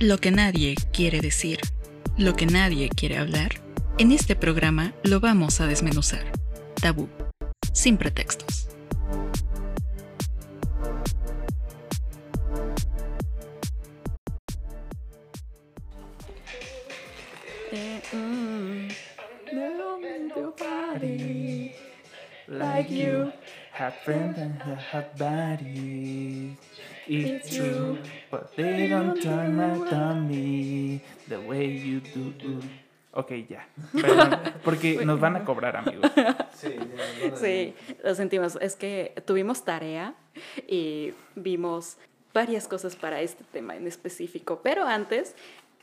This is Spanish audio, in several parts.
Lo que nadie quiere decir, lo que nadie quiere hablar, en este programa lo vamos a desmenuzar. Tabú, sin pretextos. Like you. It's true, but they don't turn out on me the way you do. Ok, ya. Perdón, porque nos van a cobrar, amigos. Sí, lo sentimos. Es que tuvimos tarea y vimos varias cosas para este tema en específico. Pero antes,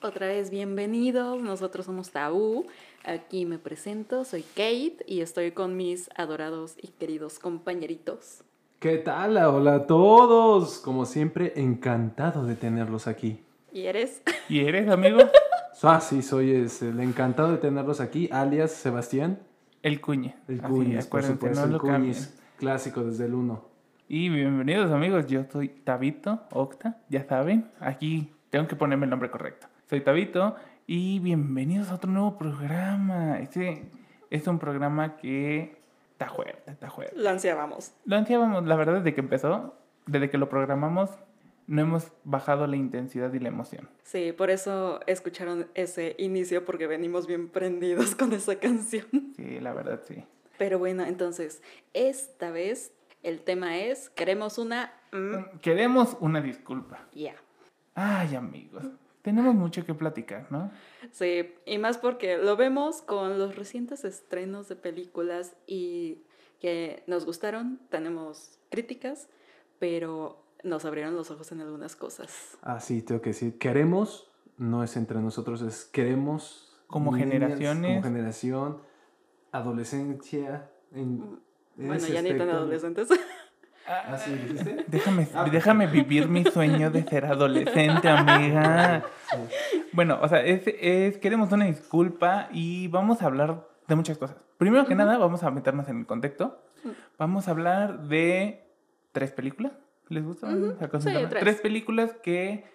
otra vez, bienvenidos. Nosotros somos Tabú. Aquí me presento, soy Kate y estoy con mis adorados y queridos compañeritos. ¿Qué tal? Hola a todos. Como siempre, encantado de tenerlos aquí. ¿Y eres? ¿Y eres, amigo? Ah, sí, soy es, el encantado de tenerlos aquí, alias Sebastián. El cuñe. El Cuñis, por supuesto, no el cambien. clásico desde el 1. Y bienvenidos, amigos. Yo soy Tabito Octa, ya saben. Aquí tengo que ponerme el nombre correcto. Soy Tabito y bienvenidos a otro nuevo programa. Este es un programa que está fuerte, está fuerte. Lo ansiábamos. Lo ansiábamos, la verdad, desde que empezó, desde que lo programamos, no hemos bajado la intensidad y la emoción. Sí, por eso escucharon ese inicio porque venimos bien prendidos con esa canción. Sí, la verdad, sí. Pero bueno, entonces, esta vez el tema es, queremos una... mm, Queremos una disculpa. Ya. Ay, amigos, tenemos mucho que platicar, ¿no? Sí, y más porque lo vemos con los recientes estrenos de películas y que nos gustaron, tenemos críticas, pero nos abrieron los ojos en algunas cosas. Ah, sí, tengo que decir, queremos, no es entre nosotros, es queremos. Como generaciones. Como generación, adolescencia. En, en Bueno, ya ni tan adolescentes. Ah, sí, ¿dijiste? Déjame, Ah. déjame vivir mi sueño de ser adolescente, amiga. Sí. Bueno, o sea, es, es- queremos una disculpa y vamos a hablar de muchas cosas. Primero que nada, vamos a meternos en el contexto. Vamos a hablar de tres películas. ¿Les gusta? Sí, tres películas que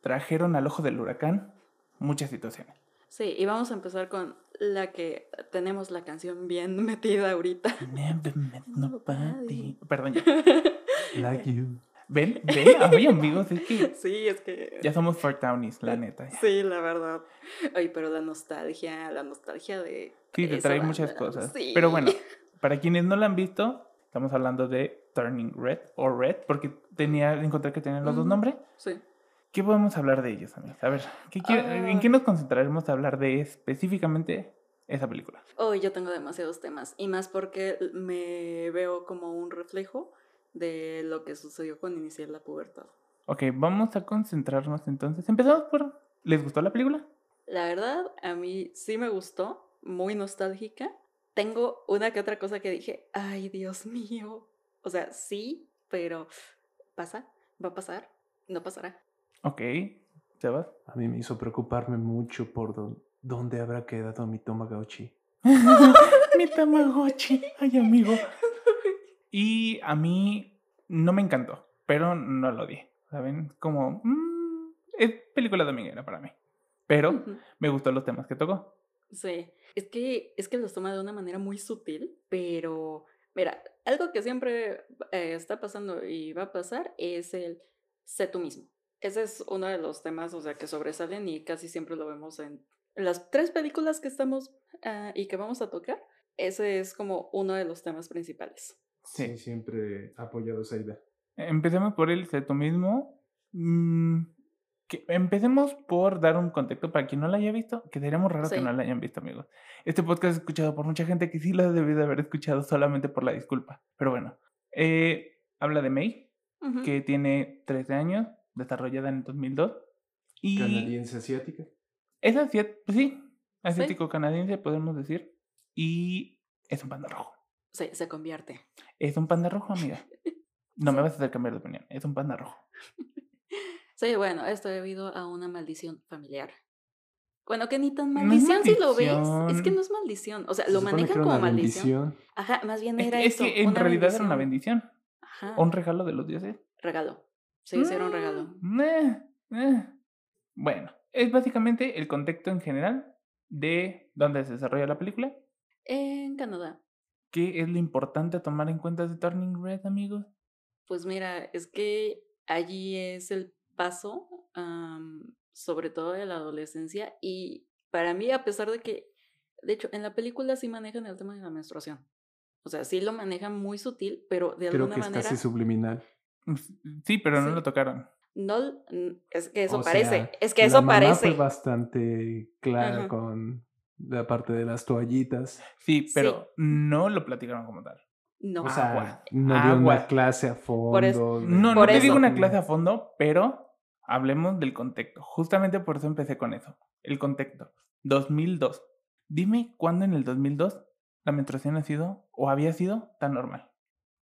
trajeron al ojo del huracán muchas situaciones. Sí, y vamos a empezar con la que tenemos la canción bien metida ahorita. Never met nobody. Perdón, ya. Like you. ¿Ven? ¿Ven? Ay, amigos, es que Sí, es que... ya somos Fort Townies, la neta. ya. Sí, la verdad. Ay, pero la nostalgia, la nostalgia de... Sí, te trae banda, muchas cosas. sí. Pero bueno, para quienes no la han visto, estamos hablando de Turning Red o Red, porque tenía, encontré que tenían los dos nombres. Sí. ¿Qué podemos hablar de ellos, amigos? A ver, ¿qué quiere- Ah. ¿en qué nos concentraremos a hablar de específicamente esa película? Hoy yo tengo demasiados temas y más porque me veo como un reflejo de lo que sucedió cuando inicié la pubertad. Ok, vamos a concentrarnos entonces. Empezamos por... ¿Les gustó la película? La verdad, a mí sí me gustó, muy nostálgica. Tengo una que otra cosa que dije, ay, Dios mío. O sea, sí, pero pasa, va a pasar, no pasará. Ok, Sebas. A mí me hizo preocuparme mucho por dó- dónde habrá quedado mi Tamagotchi. Mi Tamagotchi. Ay, amigo. Y a mí no me encantó, pero no lo odié. ¿Saben? Como... mm, es película dominguera para mí. Pero me gustó los temas que tocó. Sí, es que, es que los toma de una manera muy sutil, pero mira, algo que siempre eh, está pasando y va a pasar es el sé tú mismo. Ese es uno de los temas, o sea, que sobresalen y casi siempre lo vemos en las tres películas que estamos ah, y que vamos a tocar. Ese es como uno de los temas principales. Sí. Sí, siempre he apoyado esa idea. Empecemos por el sé tú mismo. Mm, que empecemos por dar un contexto para quien no la haya visto, que sería muy raro que no la hayan visto, amigos. Este podcast es escuchado por mucha gente que sí lo debió de haber escuchado solamente por la disculpa. Pero bueno, eh, habla de May, que tiene 13 años, desarrollada en el 2002. Y Canadiense asiática. es asiático, sí, asiático canadiense, podemos decir. Y es un panda rojo. Sí, se convierte. Es un panda rojo, amiga. No me vas a hacer cambiar de opinión. Es un panda rojo. Sí, bueno, esto debido a una maldición familiar. Bueno, que ni tan No maldición si lo ves. Es que no es maldición. O sea, Se lo manejan como maldición. bendición. Ajá, más bien Es, era que- es que en una realidad era una bendición. bendición. Ajá. Un regalo de los dioses. Regalo. Sí, sí, era un regalo. Mm, eh, eh. Bueno, es básicamente el contexto en general de dónde se desarrolla la película. En Canadá. ¿Qué es lo importante a tomar en cuenta de Turning Red, amigos? Pues mira, es que allí es el paso, am, sobre todo de la adolescencia, y para mí, a pesar de que, de hecho, en la película sí manejan el tema de la menstruación. O sea, sí lo manejan muy sutil, pero de Creo alguna que es manera casi subliminal. Sí, pero no Sí. lo tocaron. no es que eso O parece, sea, es que la eso mamá parece. fue bastante clara Ajá. con la parte de las toallitas. Sí, Sí. pero no lo platicaron como tal. No. O sea, Agua, no dio agua. una clase a fondo. eso- de- No, no Por te eso. digo una clase a fondo, pero hablemos del contexto. Justamente por eso empecé con eso. El contexto. 2002. Dime cuándo en el 2002 la menstruación ha sido o había sido tan normal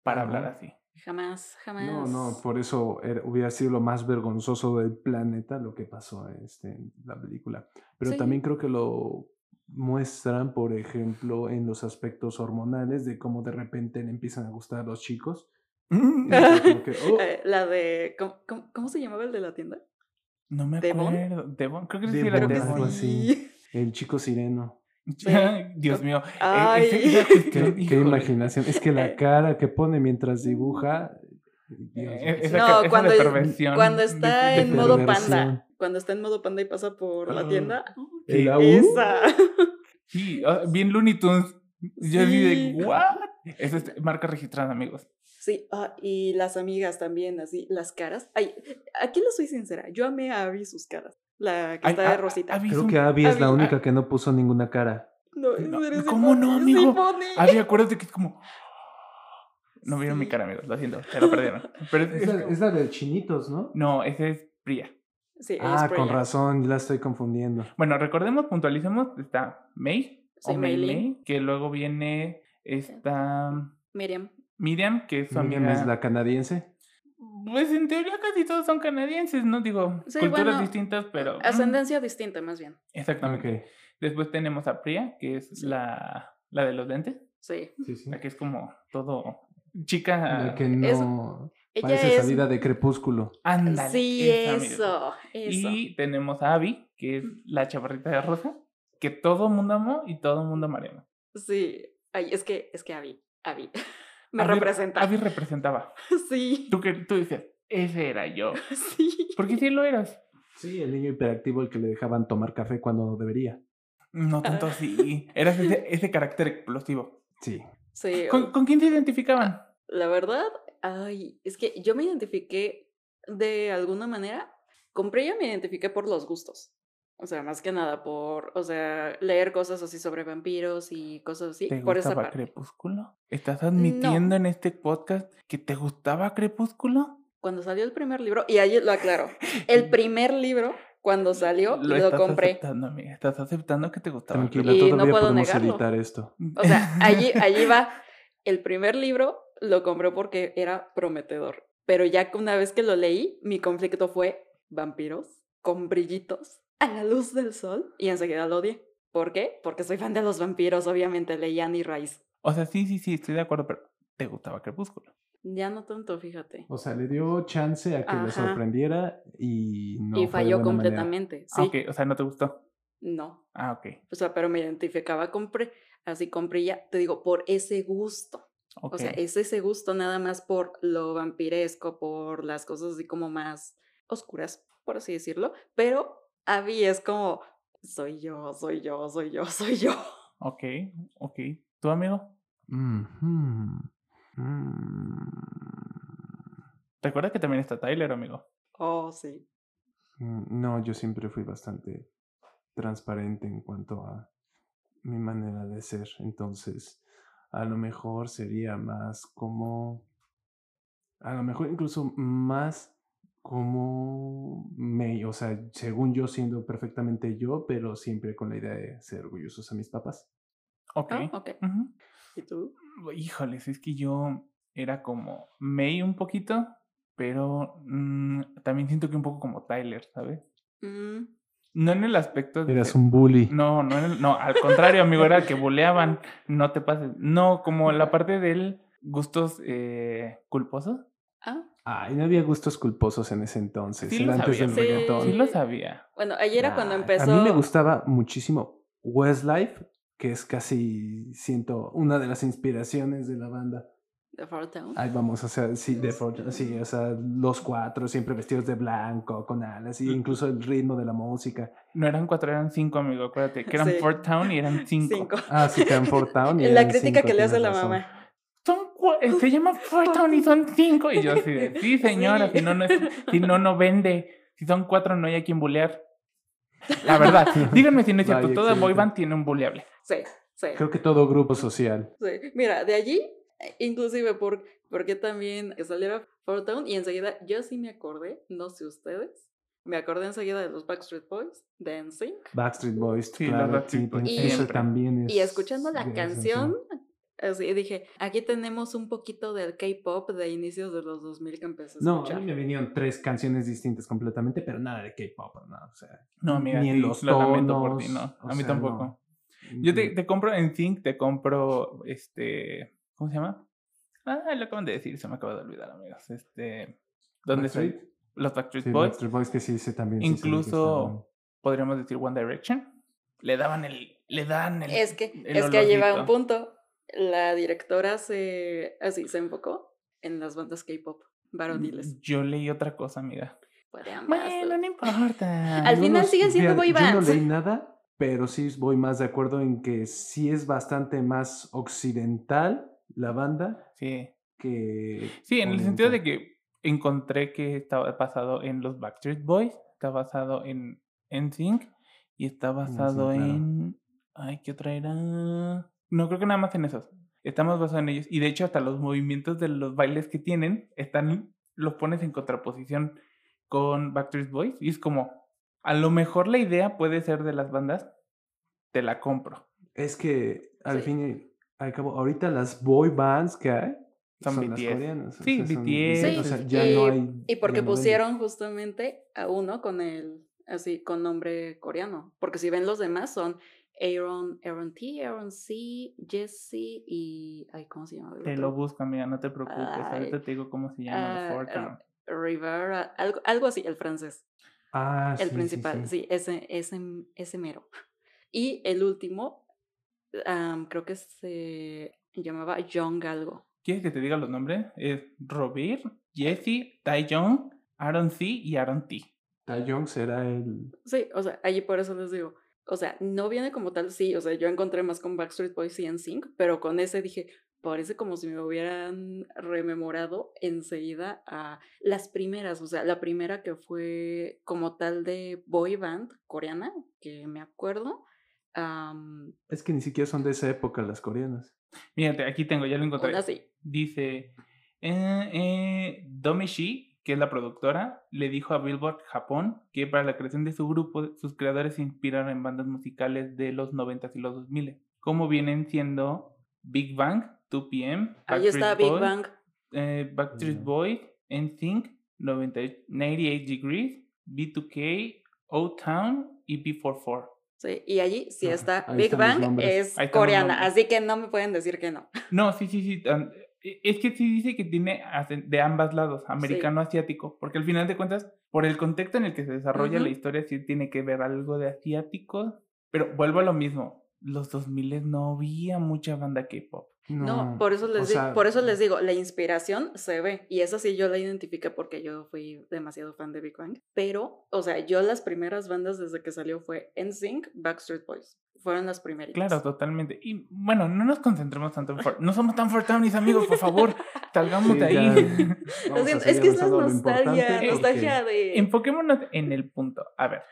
para Ajá. hablar así. Jamás, jamás. No, no, por eso era- hubiera sido lo más vergonzoso del planeta lo que pasó este, en la película. Pero Sí. también creo que lo muestran, por ejemplo, en los aspectos hormonales de cómo de repente le empiezan a gustar a los chicos. Que, oh, Eh, la de. ¿cómo, cómo, cómo se llamaba el de la tienda? No me acuerdo. Devon, creo que sí Devon, que algo así. sí. el chico sireno. Dios mío. e- Ay. Qué, imaginación. Es que la Eh. cara que pone mientras dibuja. Dios Eh, mío. esa No, esa cuando- Cuando está de- en modo panda. Cuando está en modo panda y pasa por la Ah. tienda. El. Esa. Sí, ah, bien Looney Tunes. Yo así de. ¿what? Esa es marca registrada, amigos. Sí, ah, y las amigas también, así, las caras. Ay, aquí lo soy sincera. Yo amé a Abby sus caras. La que Ay, está de ah, rosita. Creo un- que Abby es la única que no puso ninguna cara. No, No, ¿cómo no, amigo? Abby, acuérdate que es como. No vieron mi cara, amigos, lo siento, se lo perdieron. Pero es- la, como- es la de chinitos, ¿no? No, ese es Priya. Sí, Ah, es con Freya. razón, la estoy confundiendo. Bueno, recordemos, puntualicemos, está May, Sí, o May. May, que luego viene esta Miriam. Miriam, que es su Miriam amiga. es la canadiense. Pues en teoría casi todos son canadienses, ¿no? Digo, Sí, culturas bueno, distintas, pero... mm, Ascendencia distinta, más bien. Exactamente. Después tenemos a Priya, que es Sí. la, la de los lentes, Sí. Sí, sí. la que es como todo chica... La que es- no. Ella Parece es. salida de crepúsculo. Ándale, Sí, eso. Eso. Y tenemos a Abby, que es la chaparrita de rosa, que todo mundo amó y todo mundo amaremos. Sí. Ay, es que, es que Abby. Abby. Me Abby- representa. Abby representaba. Sí. Tú, que, tú decías, ese era yo. Sí. Porque sí lo eras. Sí, el niño hiperactivo el que le dejaban tomar café cuando no debería. No tanto así. Eras ese, ese carácter explosivo. Sí. Sí. ¿Con, con quién se identificaban? La verdad, ay, es que yo me identifiqué de alguna manera. Con Priya me identifiqué por los gustos. O sea, más que nada por, o sea, leer cosas así sobre vampiros y cosas así. ¿Te por esa gustaba parte. Crepúsculo? ¿Estás admitiendo en este podcast que te gustaba Crepúsculo? Cuando salió el primer libro, y ahí lo aclaro, el primer libro, cuando salió, lo, estás compré. aceptando, amiga. Estás aceptando que te gustaba Tranquila, Y no puedo podemos negarlo. editar esto. O sea, allí, allí va. El primer libro lo compré porque era prometedor. Pero ya que una vez que lo leí, mi conflicto fue vampiros con brillitos a la luz del sol y enseguida lo odié. ¿Por qué? Porque soy fan de los vampiros, obviamente leí Annie Rice. O sea, sí, sí, sí, estoy de acuerdo, pero te gustaba Crepúsculo. Ya no tanto, fíjate. O sea, le dio chance a que le Ajá. sorprendiera y no. y fue de falló completamente. Sí, Ah, ok, o sea, no te gustó. no. Ah, ok. O sea, pero me identificaba con Pri- así con Priya, te digo, por ese gusto. ok. O sea, es ese gusto nada más por lo vampiresco, por las cosas así como más oscuras, por así decirlo. Pero Abby es como, soy yo, soy yo, soy yo, soy yo. Ok, ok. ¿Tu amigo? Mm. Recuerda que también está Tyler, amigo. Oh, sí. Mm, No, yo siempre fui bastante transparente en cuanto a mi manera de ser. Entonces, a lo mejor sería más como. A lo mejor incluso más como May. O sea, según yo siendo perfectamente yo, pero siempre con la idea de ser orgullosos a mis papás. Ok. Ah, ok. Ujú. ¿Y tú? Híjoles, es que yo era como May un poquito, pero mm, también siento que un poco como Tyler, ¿sabes? Mm, No en el aspecto de... Eras un bully. No, no, en el- no, al contrario, amigo, era el que boleaban, no te pases. No, como la parte del gustos eh, culposos. Ah, Ay, no había gustos culposos en ese entonces. Sí lo antes sabía. del Sí. reggaetón. Sí lo sabía. Bueno, ahí era cuando Ay, empezó. A mí me gustaba muchísimo Westlife, que es casi, siento, una de las inspiraciones de la banda. The Four Town. Ahí vamos, o sea, sí, de Fortune, sí, o sea, los cuatro siempre vestidos de blanco, con alas, y incluso el ritmo de la música. No eran cuatro, eran cinco, amigo. Acuérdate que eran Sí. Fort Town y eran cinco. Cinco. Ah, sí, Canford Town. y la eran crítica cinco, que le hace la razón. mamá. Se llama Fort Town y son cinco. Y yo así de, sí, señora, Sí. si no, no es, si no, no vende. Si son cuatro, no hay a quien bulear. La verdad, díganme si no es cierto. Vaya, Toda boy excelente. band tiene un buleable. Sí, sí. Creo que todo grupo social. Sí. Mira, de allí, inclusive por, porque también saliera Four Town y enseguida yo sí me acordé, no sé ustedes, me acordé enseguida de los Backstreet Boys, de NSYNC, Backstreet Boys, Sí, claro, Backstreet sí, Boys eso siempre. también es. y escuchando la canción, así dije, aquí tenemos un poquito del K-pop de inicios de los 2000 que empecé a No, a mí me vinieron tres canciones distintas completamente, pero nada de K-pop, no, o sea. No, mira, ni en sí, los lo lamento por ti, tonos, no. A mí sea, tampoco. no. Yo te, te compro en Sync, te compro este. ¿Cómo se llama? Ah, lo acaban de decir, se me acaba de olvidar, amigos. Este. ¿Dónde estoy? Los Backstreet Sí, Boys. Backstreet Boys que sí, sí, también. sí Incluso podríamos decir One Direction. Le daban el. Le dan el. Es que, el es que ahí va un punto. La directora se, así, se enfocó en las bandas K-pop varoniles. Yo leí otra cosa, amiga. Puede ambas, Bueno, no importa. Al Yo final no- siguen siendo boy Yo no bands. leí nada, pero sí voy más de acuerdo en que sí es bastante más occidental la banda Sí. que. Sí, en el sentido de que encontré que estaba basado en los Backstreet Boys, está basado en NSYNC y está basado claro. en... Ay, ¿qué otra era? No, creo que nada más en esos. Estamos basados en ellos. Y de hecho hasta los movimientos de los bailes que tienen están los pones en contraposición con Backstreet Boys. Y es como, a lo mejor la idea puede ser de las bandas, te la compro. Es que al Sí. fin y al cabo, ahorita las boy bands que hay Son son, las BTS. coreanas. o Sí, sea, son- BTS. o sea, ya y, no hay. y porque no pusieron justamente a uno con el, así, con nombre coreano. Porque si ven los demás son Aaron, Aaron T, Aaron C, Jesse y, ay, ¿cómo se llama? el Te lo busco, amiga, no te preocupes. Ay, Ahorita te digo cómo se llama. Town. Rivera, algo, algo así, el francés. Ah, El sí, sí, principal, sí. sí, ese, ese, ese mero. Y el último, am, creo que se llamaba Young algo. ¿Quieres que te diga los nombres? Es Robert, Jesse, Taeyong, Aaron C y Aaron T. Taeyong será el. Sí, o sea, allí por eso les digo. O sea, no viene como tal, sí, o sea, yo encontré más con Backstreet Boys y NSYNC, pero con ese dije, parece como si me hubieran rememorado enseguida a las primeras, o sea, la primera que fue como tal de boy band coreana, que me acuerdo. Es que ni siquiera son de esa época las coreanas. Mírate, aquí tengo, ya lo encontré. una sí. Dice, eh, eh, Domi Shi, que es la productora, le dijo a Billboard Japón que para la creación de su grupo, sus creadores se inspiraron en bandas musicales de los 90s y los 2000, como vienen siendo Big Bang, 2PM, Ahí está Backstreet Big Boys, Bang. eh, Backstreet Ya. Boys, NSYNC, 90 98 Degrees, B2K, O-Town y B44. Sí, y allí sí Ah, está Big Bang, es coreana, así que no me pueden decir que no. No, sí, sí, sí. E- Es que sí dice que tiene de ambos lados, americano-asiático, porque al final de cuentas, por el contexto en el que se desarrolla la historia, sí tiene que ver algo de asiático, pero vuelvo a lo mismo, los 2000 no había mucha banda K-pop. No, por eso les di- sea, por eso les digo, la inspiración se ve y esa sí yo la identifiqué porque yo fui demasiado fan de Big Bang, pero o sea, yo las primeras bandas desde que salió fue NSYNC, Backstreet Boys. Fueron las primeritas. Claro, totalmente. Y bueno, no nos concentremos tanto en Fort- No somos tan Fortownies, amigos, por favor. Salgamos Sí, de ahí. Es que es la nostalgia, nostalgia de Enfoquémonos en el punto. A ver,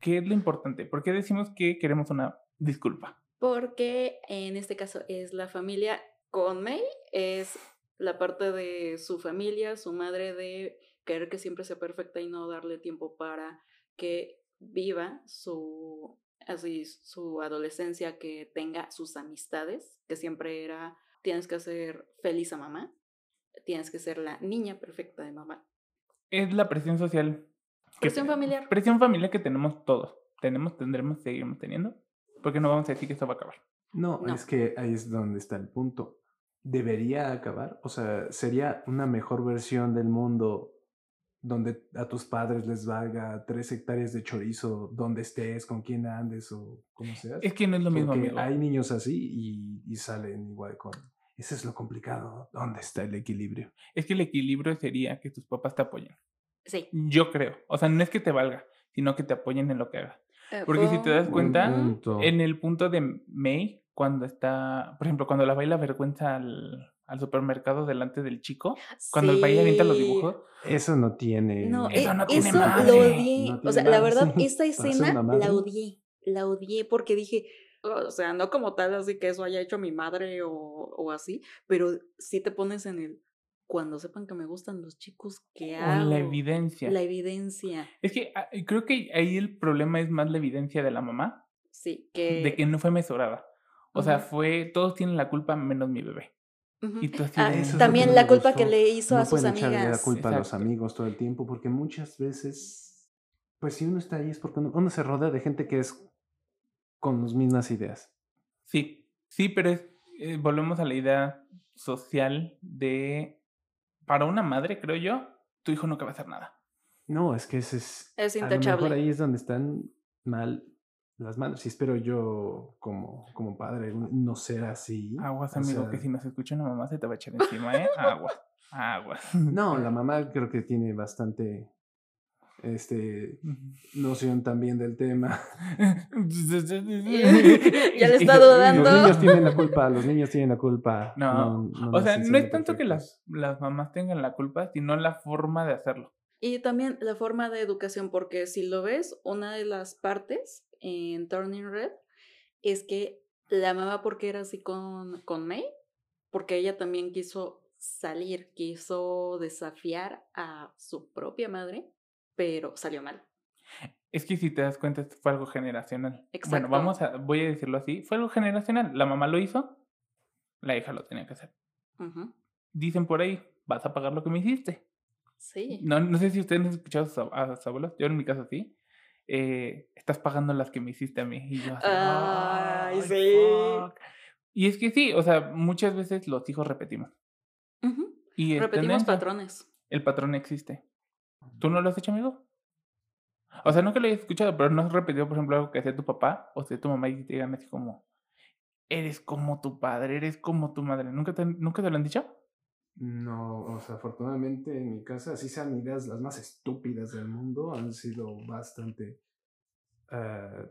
¿qué es lo importante? ¿Por qué decimos que queremos una disculpa? Porque en este caso es la familia con May, es la parte de su familia, su madre de querer que siempre sea perfecta y no darle tiempo para que viva su así su adolescencia, que tenga sus amistades, que siempre era tienes que hacer feliz a mamá, tienes que ser la niña perfecta de mamá. Es la presión social. Presión familiar. Presión familiar que tenemos todos. Tenemos, tendremos, seguiremos teniendo. Porque no vamos a decir que esto va a acabar. No, No. es que ahí es donde está el punto. debería acabar? O sea, ¿sería una mejor versión del mundo donde a tus padres les valga tres hectáreas de chorizo, donde estés, con quién andes o como seas? Es que no es lo mismo, amigo. hay niños así y, y salen igual con... Eso es lo complicado. ¿Dónde está el equilibrio? Es que el equilibrio sería que tus papás te apoyen. Sí. Yo creo. O sea, no es que te valga, sino que te apoyen en lo que hagas. Eh, Porque si te das Buen cuenta, punto. en el punto de May, cuando está, por ejemplo, cuando la baila vergüenza al, al supermercado delante del chico, cuando el baile avienta los dibujos, Eso no tiene... No, Eso eh, no tiene eso madre. lo odié. No o sea, la verdad, esta escena la odié. La odié porque dije, o sea, no como tal, así que eso haya hecho mi madre o, o así, pero sí te pones en el. Cuando sepan que me gustan los chicos, ¿qué con hago? la evidencia. La evidencia. Es que ah, creo que ahí el problema es más la evidencia de la mamá, Sí, que. de que no fue mesurada. O sea, fue, todos tienen la culpa menos mi bebé. Y tú así Ah, Eso también la culpa que le hizo no a sus echarle la amigas. culpa a los amigos todo el tiempo, porque muchas veces, pues si uno está ahí es porque uno, uno se rodea de gente que es con las mismas ideas. Sí, sí, pero es, eh, volvemos a la idea social de, para una madre, creo yo, tu hijo nunca va a hacer nada. No, es que ese es... Es A lo mejor intachable. ahí es donde están mal las madres. Y espero yo, como, como padre, no ser así. Aguas, o amigo, sea, que si nos escucha una mamá se te va a echar encima, ¿eh? Aguas, aguas. No, la mamá creo que tiene bastante este noción también del tema. Ya le está dudando. Los niños tienen la culpa, los niños tienen la culpa. No, no O sea, no es tanto que las, las mamás tengan la culpa, sino la forma de hacerlo. Y también la forma de educación, porque si lo ves, una de las partes en Turning Red es que la mamá, porque era así con, con May, porque ella también quiso salir, quiso desafiar a su propia madre, pero salió mal. Es que si te das cuenta, esto fue algo generacional. Bueno, Exacto. vamos a, voy a decirlo así, fue algo generacional. La mamá lo hizo, la hija lo tenía que hacer. Ujú. Dicen por ahí, vas a pagar lo que me hiciste. Sí. No, no sé si ustedes han escuchado a sus, abuelos, yo en mi caso sí. Eh, estás pagando las que me hiciste a mí. Y yo así, Ay, "Ay, sí. fuck". Y es que sí, o sea, muchas veces los hijos repetimos. Ujú. Y es Repetimos tendencia. patrones. El patrón existe. ¿Tú no lo has hecho, amigo? O sea, que lo hayas escuchado, pero no has repetido, por ejemplo, algo que hacía tu papá o sea tu mamá y te digan así como, eres como tu padre, eres como tu madre. ¿Nunca te, ¿nunca te lo han dicho? No, o sea, afortunadamente en mi casa, así sean ideas las más estúpidas del mundo, han sido bastante eh,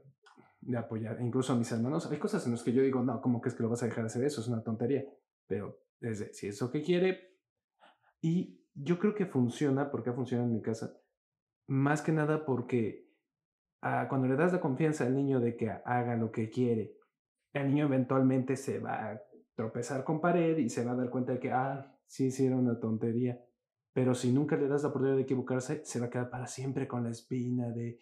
de apoyar. Incluso a mis hermanos, hay cosas en las que yo digo, no, ¿cómo que es que lo vas a dejar hacer eso? Es una tontería. Pero desde, si es lo que quiere. Y yo creo que funciona, porque ha funcionado en mi casa, más que nada porque ah, cuando le das la confianza al niño de que haga lo que quiere, el niño eventualmente se va a tropezar con pared y se va a dar cuenta de que, ah, sí, sí, era una tontería. Pero si nunca le das la oportunidad de equivocarse, se va a quedar para siempre con la espina de,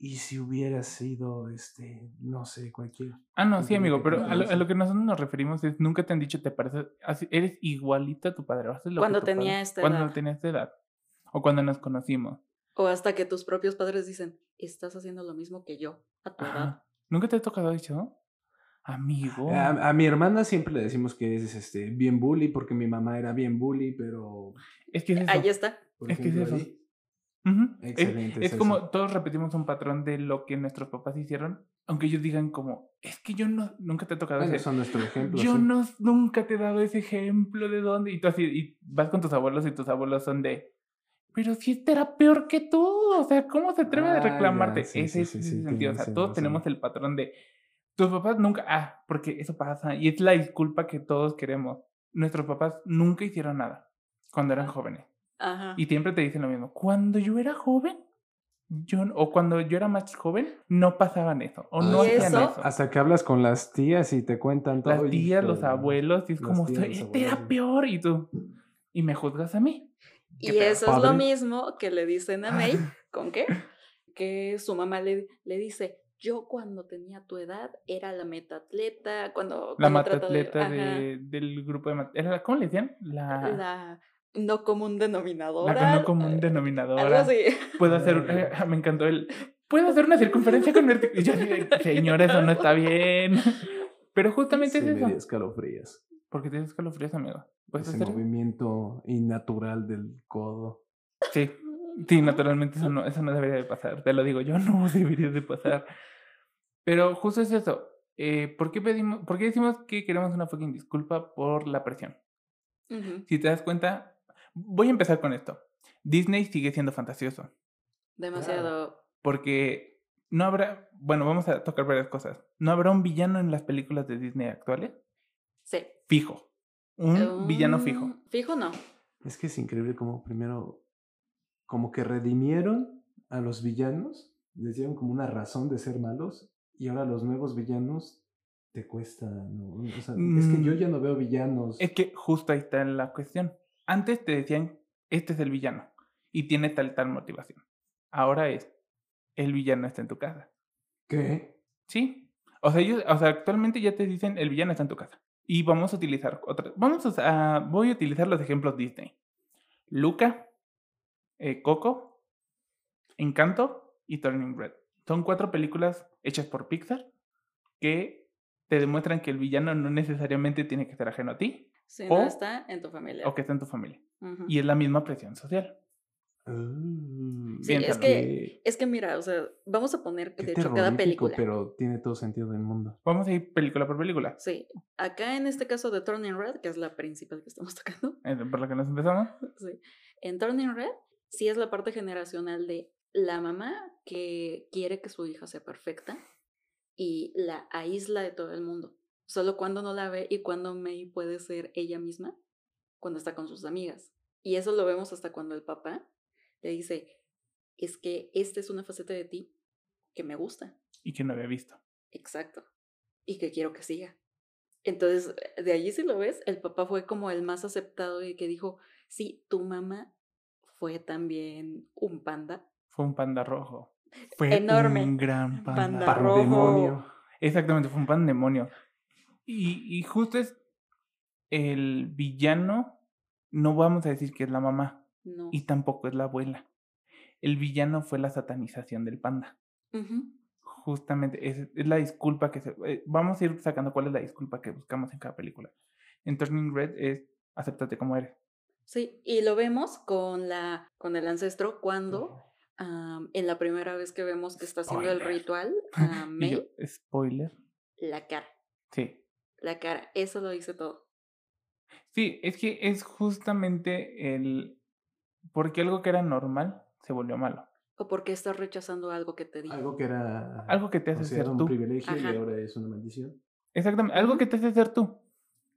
y si hubiera sido, este, no sé, cualquier... Ah, no, sí, amigo, pero a lo, a lo que nosotros nos referimos es, nunca te han dicho, te pareces, así- eres igualita a tu padre. haces lo Cuando tenía padre- esta Cuando edad. tenía esta edad. O cuando nos conocimos. O hasta que tus propios padres dicen, estás haciendo lo mismo que yo a tu edad. Ajá. ¿Nunca te ha tocado eso? Amigo. A, a mi hermana siempre le decimos que es este, bien bully porque mi mamá era bien bully, pero... es que es eso. Ahí está. Por Es que es ejemplo, eso. ahí- Excelente, Es, es como eso. todos repetimos un patrón de lo que nuestros papás hicieron, aunque ellos digan como, es que yo no, nunca te he tocado ese- son nuestro ejemplo. Yo sí. no, nunca te he dado ese ejemplo de dónde. Y tú así, y vas con tus abuelos y tus abuelos son de, pero si este era peor que tú, o sea, ¿cómo se atreve a Ah, reclamarte? sí, ese sí, es sí, sentido, o sea, todos tenemos el patrón de, tus papás nunca, ah, porque eso pasa, y es la disculpa que todos queremos. Nuestros papás nunca hicieron nada cuando eran jóvenes. Ajá. Y siempre te dicen lo mismo. Cuando yo era joven, yo, o cuando yo era más joven, no pasaban eso. O no ¿Y hacían eso? eso. Hasta que hablas con las tías y te cuentan todo. Las tías, los abuelos, y es Las como, tías, "Soy- los este era abuelos, peor, y tú, y me juzgas a mí. Y eso es lo padre. mismo que le dicen a May, ¿con qué? Que su mamá le, le dice, yo cuando tenía tu edad era la metatleta, cuando... La cuando trata de- del grupo de... mat- ¿Era la- ¿Cómo le decían? La, La no común denominadora. que no común eh, denominadora. Algo así. Puedo hacer, eh, me encantó el, puedo hacer una circunferencia con vértigo. Y yo así de, señor, eso no está bien. Pero justamente Sí, es me eso. dio escalofríos. Porque tienes escalofríos, amigo. ¿Puedes Ese hacer? movimiento innatural del codo. Sí. Sí, naturalmente eso no, eso no debería de pasar. Te lo digo, yo no debería de pasar. Pero justo es eso. Eh, ¿por, qué pedimos, ¿Por qué decimos que queremos una fucking disculpa por la presión? Si te das cuenta, voy a empezar con esto. Disney sigue siendo fantasioso. Demasiado. Porque no habrá, bueno, vamos a tocar varias cosas. ¿No habrá un villano en las películas de Disney actuales? Sí. Fijo. Un villano fijo. Fijo no. Es que es increíble como primero, como que redimieron a los villanos, les dieron como una razón de ser malos, y ahora los nuevos villanos te cuesta, ¿no? O sea, es que yo Mm. ya no veo villanos. Es que justo ahí está la cuestión. Antes te decían, este es el villano y tiene tal tal motivación. Ahora es, el villano está en tu casa. ¿Qué? ¿Sí? O sea, ellos, o sea, actualmente ya te dicen, el villano está en tu casa. Y vamos a utilizar otra, vamos a, voy a utilizar los ejemplos Disney. Luca, eh, Coco, Encanto y Turning Red. Son cuatro películas hechas por Pixar que te demuestran que el villano no necesariamente tiene que ser ajeno a ti Si O- no está en tu familia. o que está en tu familia. Y es la misma presión social. Ah, Sí, es que, es que mira, o sea, vamos a poner, qué de hecho, cada película. pero tiene todo sentido del mundo. Vamos a ir película por película. Sí, acá en este caso de Turning Red, que es la principal que estamos tocando, eh, Por la que nos empezamos. sí. en Turning Red sí es la parte generacional de la mamá que quiere que su hija sea perfecta y la aísla de todo el mundo. Solo cuando no la ve y cuando May puede ser ella misma, cuando está con sus amigas. Y eso lo vemos hasta cuando el papá le dice, es que esta es una faceta de ti que me gusta. Y que no había visto. Exacto. Y que quiero que siga. Entonces, de allí si lo ves, el papá fue como el más aceptado y que dijo, sí, tu mamá fue también un panda. Fue un panda rojo. Fue Enorme. un gran panda. Panda rojo. rojo. Pandemonio. Exactamente, fue un pandemonio. Y, y justo es el villano, no vamos a decir que es la mamá, No. y tampoco es la abuela. El villano fue la satanización del panda. Justamente, es, es la disculpa que se... eh, vamos a ir sacando cuál es la disculpa que buscamos en cada película. En Turning Red es acéptate como eres. Sí, y lo vemos con, la, con el ancestro cuando en la primera vez que vemos que está haciendo el ritual, yo, May, spoiler. la cara, Sí. La cara, eso lo dice todo. Sí, es que es justamente el... Porque algo que era normal se volvió malo. O porque estás rechazando algo que te dijo. Algo que era Algo que te hace ser considerado un tú. privilegio Ajá. y ahora es una maldición. Exactamente, algo que te hace ser tú.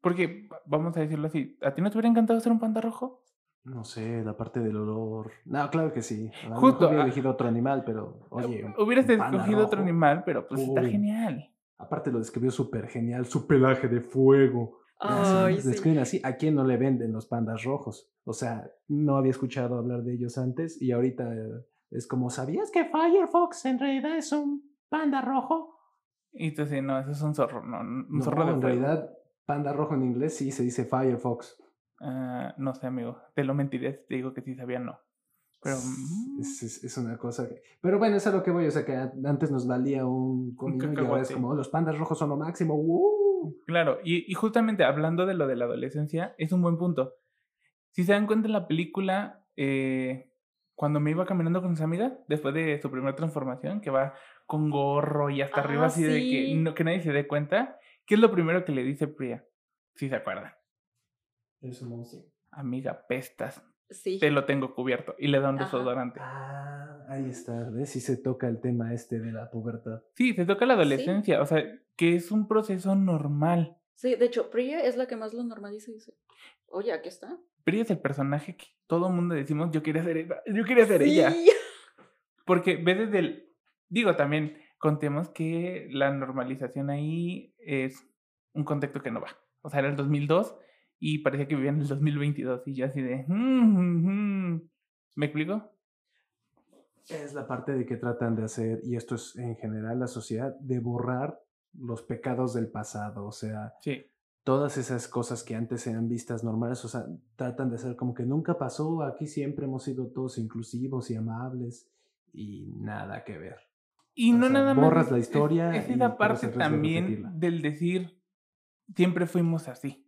Porque, va- vamos a decirlo así, ¿a ti no te hubiera encantado ser un panda rojo? No sé, la parte del olor. No, claro que sí. A Justo, mejor hubiera ah, elegido otro animal, pero oye. un- Hubieras un escogido otro animal, pero pues está genial. Aparte lo describió súper genial, su pelaje de fuego. Ay, sí. describen así, ¿a quién no le venden los pandas rojos? O sea, no había escuchado hablar de ellos antes y ahorita eh, es como, ¿sabías que Firefox en realidad es un panda rojo? Y tú sí, no, eso es un zorro, no, un No, zorro de en fuego. realidad, panda rojo en inglés sí se dice Firefox. Ah, no sé, amigo, te lo mentiré te digo que sí sabía no. Pero... mm, Es, es- es una cosa que... Pero bueno, es a lo que voy, o sea que antes nos valía un comino y ahora es cacahuate. como, "Oh, los pandas rojos son lo máximo. ¡uh!". Claro, y, y justamente hablando de lo de la adolescencia, es un buen punto. Si se dan cuenta en la película, eh, cuando me iba caminando con sus amigas, después de su primera transformación, que va con gorro y hasta arriba Ah, así de que, no, que nadie se dé cuenta, ¿qué es lo primero que le dice Priya? Si se acuerdan. Es un monstruo. Amiga, pestas, Sí. te lo tengo cubierto. Y le da un Ajá. desodorante. Ah, ahí está, ¿ves? Si se toca el tema este de la pubertad. Sí, se toca la adolescencia, o sea, que es un proceso normal. Sí, de hecho, Priya es la que más lo normaliza y dice, oye, aquí está. Priya es el personaje que todo el mundo decimos, yo quería ser ella, yo quería ser ella. Sí. Porque ve desde el. Digo, también contemos que la normalización ahí es un contexto que no va. O sea, era el 2002 y parecía que vivían en el 2022 y yo así de. "Mm, mm, mm". ¿Me explico? Es la parte de que tratan de hacer, y esto es en general la sociedad, de borrar los pecados del pasado. O sea, Sí. todas esas cosas que antes eran vistas normales, o sea, tratan de hacer como que nunca pasó, aquí siempre hemos sido todos inclusivos y amables y nada que ver. Y O no sea, nada más. borras es- la es- historia Es, y esa parte de también del decir, siempre fuimos así.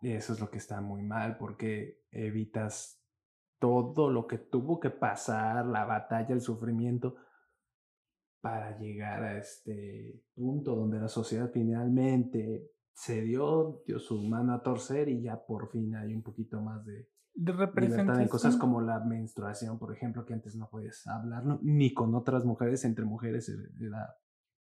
Eso es lo que está muy mal porque evitas todo lo que tuvo que pasar, la batalla, el sufrimiento, para llegar a este punto donde la sociedad finalmente se dio, dio su mano a torcer y ya por fin hay un poquito más de, De libertad en cosas como la menstruación, por ejemplo, que antes no podías hablar ¿no? ni con otras mujeres, entre mujeres era...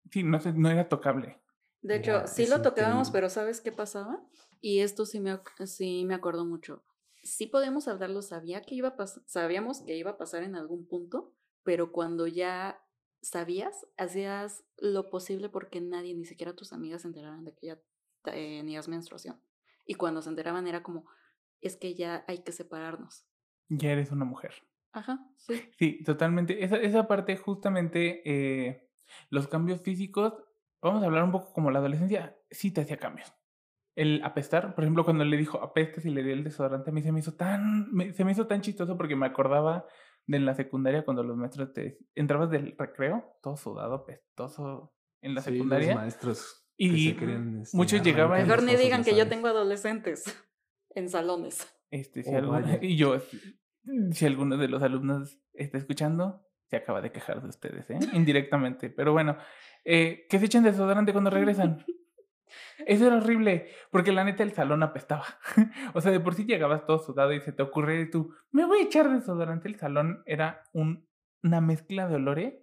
Sí, no, no era tocable. De hecho, sí lo tocábamos, pero ¿sabes qué pasaba? Y esto sí me, sí me acuerdo mucho. Sí podíamos hablarlo, sabía que iba a sabíamos que iba a pasar en algún punto, pero cuando ya sabías, hacías lo posible porque nadie, ni siquiera tus amigas se enteraran de que ya tenías menstruación. Y cuando se enteraban era como, es que ya hay que separarnos. Ya eres una mujer. Ajá, sí. Sí, totalmente. Esa, esa parte, justamente, eh, los cambios físicos, vamos a hablar un poco como la adolescencia, sí te hacía cambios. El apestar, por ejemplo, cuando le dijo apestes y le dio el desodorante, a mí se me hizo tan, me- se me hizo tan chistoso porque me acordaba de en la secundaria cuando los maestros te entrabas del recreo, todo sudado, apestoso en la Sí, los secundaria. maestros que Y se querían, este, muchos llegaban- Mejor ni digan que yo tengo adolescentes en salones. Este, si Oh, y yo, si alguno de los alumnos está escuchando, se acaba de quejar de ustedes, ¿eh? Indirectamente. Pero bueno, eh, que se echen desodorante cuando regresan. Eso era horrible, porque la neta el salón apestaba. o sea, de por sí llegabas todo sudado y se te ocurre tú, me voy a echar desodorante. El salón era un- una mezcla de olores.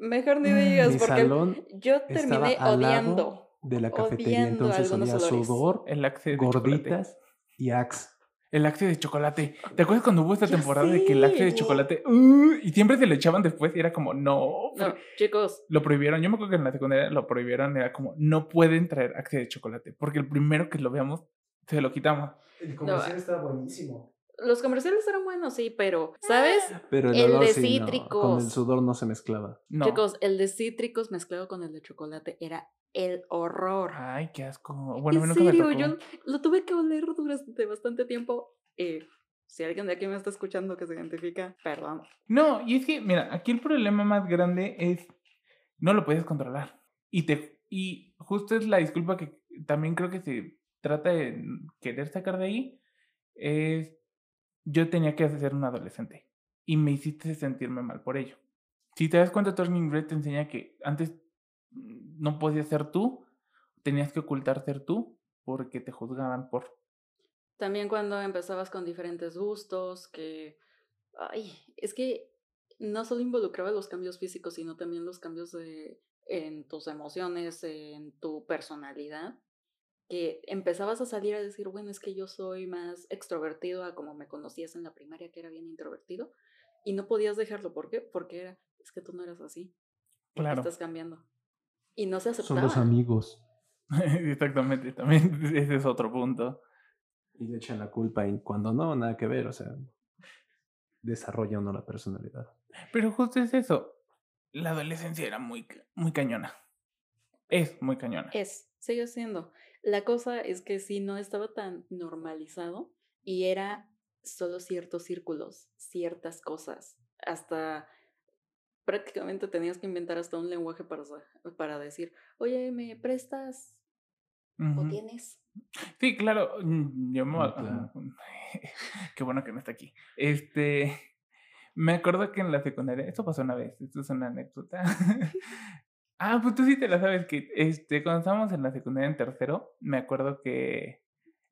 Mejor ni Mm, digas, porque salón yo estaba terminé al lado odiando. de la cafetería, entonces olía sudor, El axe de chocolate. gorditas y axe. El axe de chocolate. ¿Te acuerdas cuando hubo esta Ya temporada de que el axe de chocolate... uh, y siempre se lo echaban después y era como, no, No, chicos, lo prohibieron. Yo me acuerdo que en la secundaria lo prohibieron. Era como, no pueden traer axe de chocolate. Porque el primero que lo veamos, se lo quitamos. El comercial estaba buenísimo. Los comerciales eran buenos, sí, pero, ¿sabes? Pero el, El olor de sí, no, con el cítricos. sudor no se mezclaba. No. Chicos, el de cítricos mezclado con el de chocolate era el horror. Ay, qué asco. Bueno, en nunca me serio, tocó. yo lo tuve que oler durante bastante tiempo. Eh, si alguien de aquí me está escuchando que se identifica, perdón. No, y es que, mira, aquí el problema más grande es no lo puedes controlar. Y te y justo es la disculpa que también creo que se trata de querer sacar de ahí es yo tenía que ser un adolescente y me hiciste sentirme mal por ello. Si te das cuenta, Turning Red te enseña que antes mm, no podías ser tú, tenías que ocultar ser tú porque te juzgaban por También cuando empezabas con diferentes gustos, que... Ay, es que no solo involucraba los cambios físicos, sino también los cambios de, en tus emociones, en tu personalidad, que empezabas a salir a decir, bueno, es que yo soy más extrovertido a como me conocías en la primaria, que era bien introvertido, y no podías dejarlo. ¿Por qué? Porque era, es que tú no eras así, claro. estás cambiando. Y no se Son aceptaba. los amigos. Exactamente, también ese es otro punto. Y le echan la culpa y cuando no, nada que ver. O sea, desarrolla uno la personalidad. Pero justo es eso. La adolescencia era muy, muy cañona. Es muy cañona. Es, sigue siendo. La cosa es que sí no estaba tan normalizado y era solo ciertos círculos, ciertas cosas. Hasta prácticamente tenías que inventar hasta un lenguaje para, para decir, oye, ¿me prestas o tienes? Sí, claro. mm, Yo me... Mm, claro. Qué bueno que no está aquí. Este... Me acuerdo que en la secundaria... Esto pasó una vez. Esto es una anécdota. ah, pues tú sí te la sabes que... Este, cuando estábamos en la secundaria en tercero, me acuerdo que...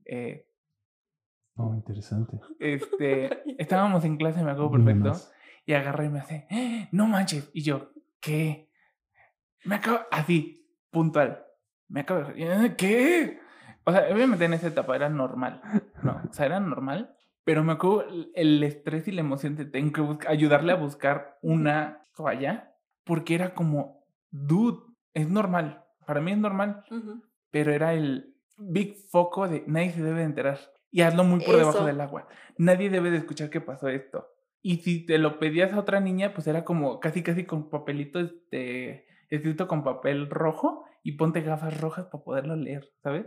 eh, Oh, interesante. este, estábamos en clase, me acuerdo perfecto. Y agarré y me hace, "¡Ah! no manches. Y yo, ¿qué? Me acabo, así, puntual. Me acabo de, "¿Eh? ¿qué? O sea, obviamente en esa etapa era normal, ¿no? O sea, era normal, pero me acuerdo el- el estrés y la emoción de tengo que buscar, ayudarle a buscar una toalla, porque era como, dude, es normal. Para mí es normal, pero era el big foco de nadie se debe de enterar. Y hazlo muy por debajo del agua. Nadie debe de escuchar que pasó esto. Y si te lo pedías a otra niña, pues era como casi casi con papelito este, escrito con papel rojo y ponte gafas rojas para poderlo leer, ¿sabes?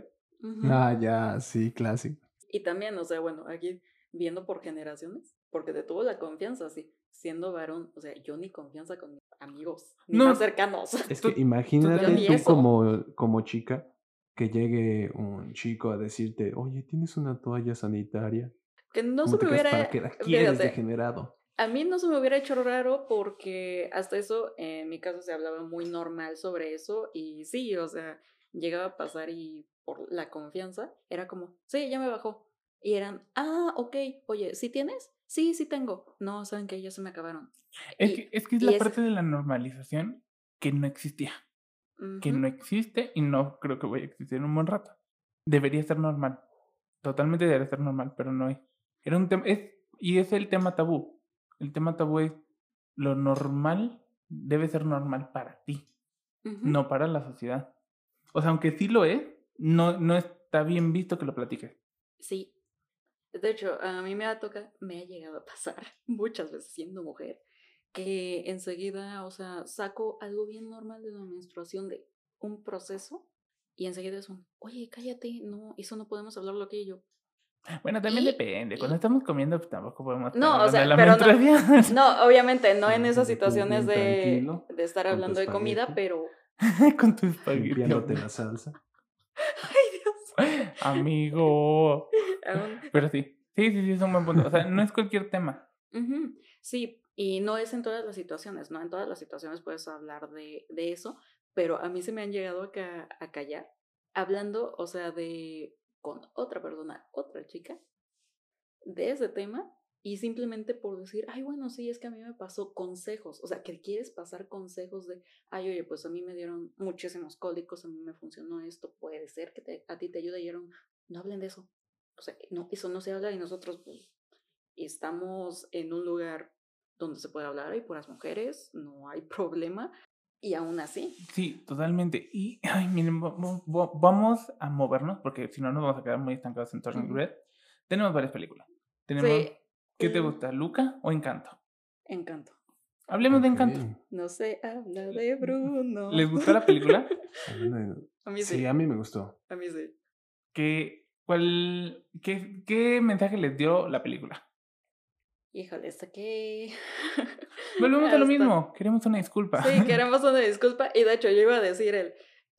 Ah, ya, sí, clásico. Y también, o sea, bueno, aquí viendo por generaciones, porque te tuvo la confianza, sí, siendo varón, o sea, yo ni confianza con mis amigos, ni No. más cercanos. Es que imagínate tú como, como chica que llegue un chico a decirte, oye, ¿tienes una toalla sanitaria? Que no se ¿Cómo te me hubiera... ¿Para qué la quieres, fíjate, degenerado? A mí no se me hubiera hecho raro porque hasta eso, en mi caso se hablaba muy normal sobre eso y sí, o sea, llegaba a pasar y por la confianza era como, sí, ya me bajó. Y eran, ah, ok, oye, ¿sí tienes? Sí, sí tengo. No, saben que ya se me acabaron. Es Y- que es, que es y la es- parte de la normalización que no existía. Que no existe y no creo que vaya a existir en un buen rato. Debería ser normal. Totalmente debería ser normal, pero no es. Era un tema, es, y es el tema tabú. El tema tabú es lo normal debe ser normal para ti, no para la sociedad. O sea, aunque sí lo es, no, no está bien visto que lo platiques. Sí. De hecho, a mí me ha tocado, me ha llegado a pasar muchas veces siendo mujer, que enseguida, o sea, saco algo bien normal de la menstruación, de un proceso, y enseguida es un, oye, cállate, no, eso no podemos hablarlo aquí y yo. Bueno, también Y- depende. Cuando y- estamos comiendo, pues tampoco podemos No, o sea, hablando de la pero no-. No, obviamente, no en esas situaciones de, de estar hablando de comida, pero... Con tu espagueti. Limpiándote la salsa. Ay, Dios. Amigo. Aún- Pero sí. Sí, sí, sí, es un buen punto. O sea, no es cualquier tema. Ujú, Sí, y no es en todas las situaciones, ¿no? En todas las situaciones puedes hablar de, de eso, pero a mí se me han llegado a, ca- a callar hablando, o sea, de con otra persona, otra chica, de ese tema y simplemente por decir, ay, bueno, sí, es que a mí me pasó consejos, o sea, que quieres pasar consejos de, ay, oye, pues a mí me dieron muchísimos cólicos, a mí me funcionó esto, puede ser que te- a ti te ayude y no hablen de eso, o sea, no, eso no se habla y nosotros, pues, estamos en un lugar donde se puede hablar, hay puras mujeres, no hay problema, y aún así, Sí, totalmente. Y, ay, miren, va- va- va- vamos a movernos porque si no nos vamos a quedar muy estancados en Turning. Red. Tenemos varias películas. Tenemos, sí, ¿qué te mm, gusta, Luca o Encanto? Encanto. Hablemos de Encanto. No se habla de Bruno. ¿Les gustó la película? A mí sí, Sí, a mí me gustó. a mí sí. ¿Qué, cuál, qué, ¿Qué mensaje les dio la película? Híjole, hasta que... Volvemos a lo mismo. Queremos una disculpa. Sí, queremos una disculpa. Y de hecho, yo iba a decir el,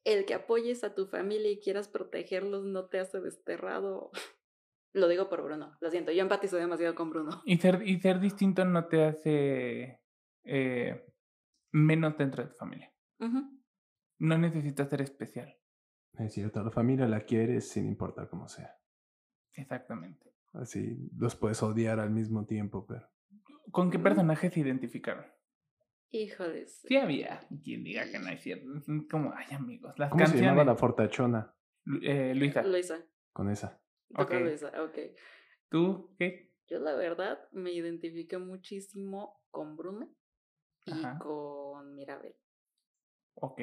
el que apoyes a tu familia y quieras protegerlos no te hace desterrado. Lo digo por Bruno, lo siento, yo empatizo demasiado con Bruno. Y ser, y ser distinto no te hace eh, menos dentro de tu familia. No necesitas ser especial. Es cierto, la familia la quieres sin importar cómo sea. Exactamente. Así los puedes odiar al mismo tiempo, pero ¿Con qué personajes se identificaron? Híjoles. Sí había quien diga que no es cierto. Como, ay amigos, las ¿cómo se llamaba la fortachona eh, Luisa, Luisa, con esa? tú con Ok. Luisa, ok. ¿tú qué? Yo la verdad me identifiqué muchísimo con Bruno y Ajá. con Mirabel. Ok.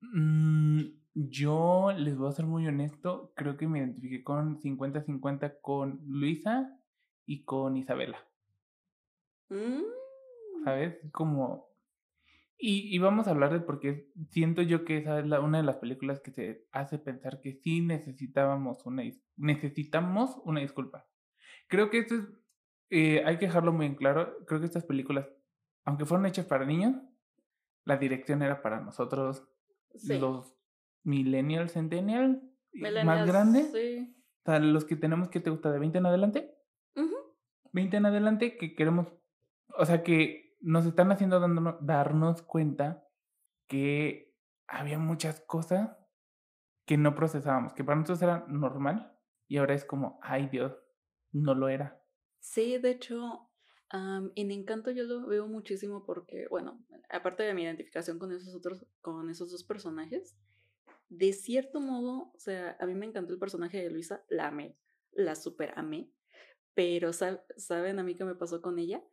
Mm, yo les voy a ser muy honesto. Creo que me identifiqué con 50-50 con Luisa y con Isabela. Mm, ¿Sabes? Como... Y, y vamos a hablar de por qué siento yo que esa es la, una de las películas que te hace pensar que sí necesitábamos una, necesitamos una disculpa. Creo que esto es, eh, hay que dejarlo muy en claro, creo que estas películas, aunque fueron hechas para niños, la dirección era para nosotros, sí. los millennials, centennials, y más Sí. o sea, los que tenemos que te gusta de 20 en adelante. Ujú, 20 en adelante que queremos, o sea, que nos están haciendo dándonos- darnos cuenta que había muchas cosas que no procesábamos, que para nosotros era normal y ahora es como, ay Dios, no lo era. Sí, de hecho, am, en Encanto yo lo veo muchísimo porque, bueno, aparte de mi identificación con esos otros, con esos dos personajes, de cierto modo, o sea, a mí me encantó el personaje de Luisa, la amé, la super amé, pero sab- ¿saben a mí qué me pasó con ella?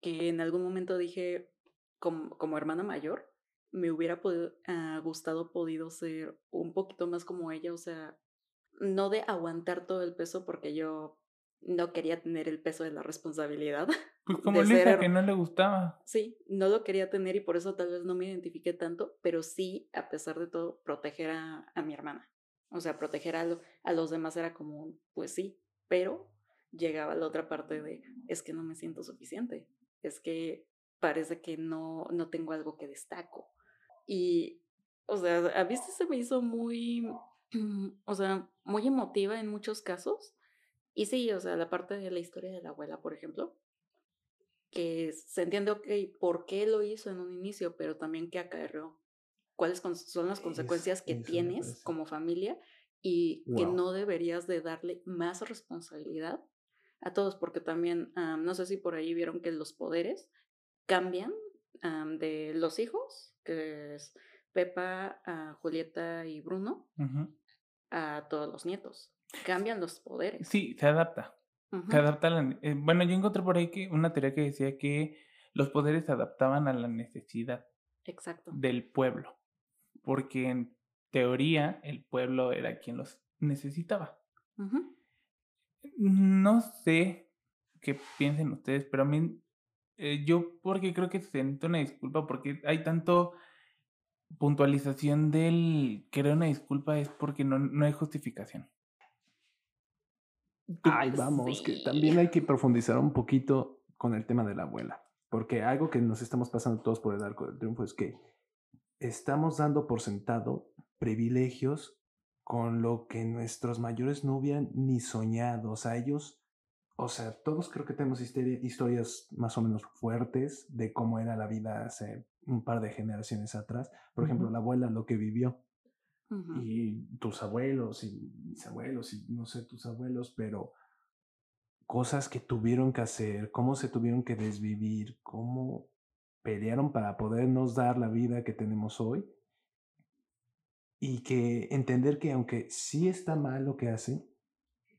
Que en algún momento dije, como, como hermana mayor, me hubiera ah, gustado podido ser un poquito más como ella, o sea, no de aguantar todo el peso porque yo no quería tener el peso de la responsabilidad. Pues como ser- que no le gustaba. Sí, no lo quería tener y por eso tal vez no me identifiqué tanto, pero sí, a pesar de todo, proteger a, a mi hermana. O sea, proteger a, lo- a los demás era como, pues sí, pero llegaba la otra parte de, es que no me siento suficiente, es que parece que no, no tengo algo que destaco. Y o sea, a sí se me hizo muy, o sea, muy emotiva en muchos casos. Y sí, o sea, la parte de la historia de la abuela, por ejemplo, que se entiende, ok, por qué lo hizo en un inicio, pero también qué acarreó, cuáles son las consecuencias que tienes como familia y que no deberías de darle más responsabilidad a todos, porque también, no sé si por ahí vieron que los poderes cambian de los hijos, que es Pepa, Julieta y Bruno, a todos los nietos. Cambian los poderes. Sí, se adapta. Se adapta a la, eh, bueno, yo encontré por ahí que una teoría que decía que los poderes se adaptaban a la necesidad Exacto. del pueblo. Porque en teoría el pueblo era quien los necesitaba. No sé qué piensen ustedes, pero a mí, eh, yo porque creo que siento una disculpa, porque hay tanto puntualización del querer una disculpa es porque no, no hay justificación. Ay, vamos, que también hay que profundizar un poquito con el tema de la abuela, porque algo que nos estamos pasando todos por el arco del triunfo es que estamos dando por sentado privilegios con lo que nuestros mayores no hubieran ni soñado. O sea, ellos, o sea, todos creo que tenemos historias más o menos fuertes de cómo era la vida hace un par de generaciones atrás. Por ejemplo, la abuela, lo que vivió. Y tus abuelos y mis abuelos y no sé, tus abuelos, pero cosas que tuvieron que hacer, cómo se tuvieron que desvivir, cómo pelearon para podernos dar la vida que tenemos hoy. Y que entender que aunque sí está mal lo que hacen,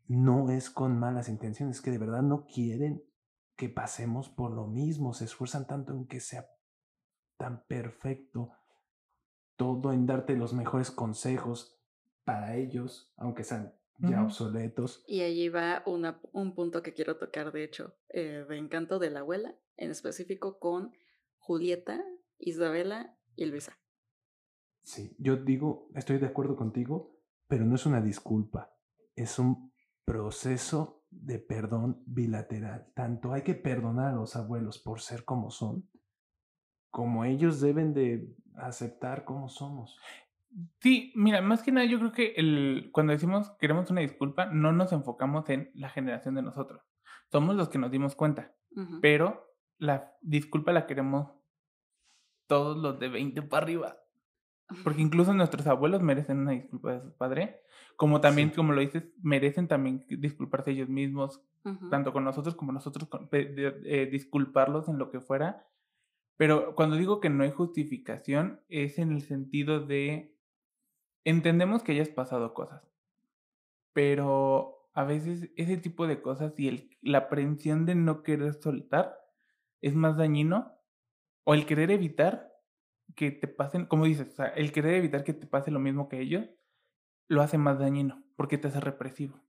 no es con malas intenciones, que de verdad no quieren que pasemos por lo mismo, se esfuerzan tanto en que sea tan perfecto, todo en darte los mejores consejos para ellos, aunque sean ya obsoletos. Y allí va una, un punto que quiero tocar, de hecho, eh, de encanto de la abuela, en específico con Julieta, Isabela y Luisa. Sí, yo digo, estoy de acuerdo contigo, pero no es una disculpa, es un proceso de perdón bilateral. Tanto hay que perdonar a los abuelos por ser como son, como ellos deben de aceptar como somos. Sí, mira, más que nada yo creo que el, cuando decimos queremos una disculpa, no nos enfocamos en la generación de nosotros. Somos los que nos dimos cuenta, pero la disculpa la queremos todos los de 20 para arriba. Porque incluso nuestros abuelos merecen una disculpa de su padre, como también, como lo dices, merecen también disculparse ellos mismos, tanto con nosotros como nosotros eh, disculparlos en lo que fuera. Pero cuando digo que no hay justificación, es en el sentido de entendemos que hayas pasado cosas, pero a veces ese tipo de cosas y la aprensión de no querer soltar es más dañino, o el querer evitar que te pasen, como dices, o sea, el querer evitar que te pase lo mismo que ellos, lo hace más dañino, porque te hace represivo.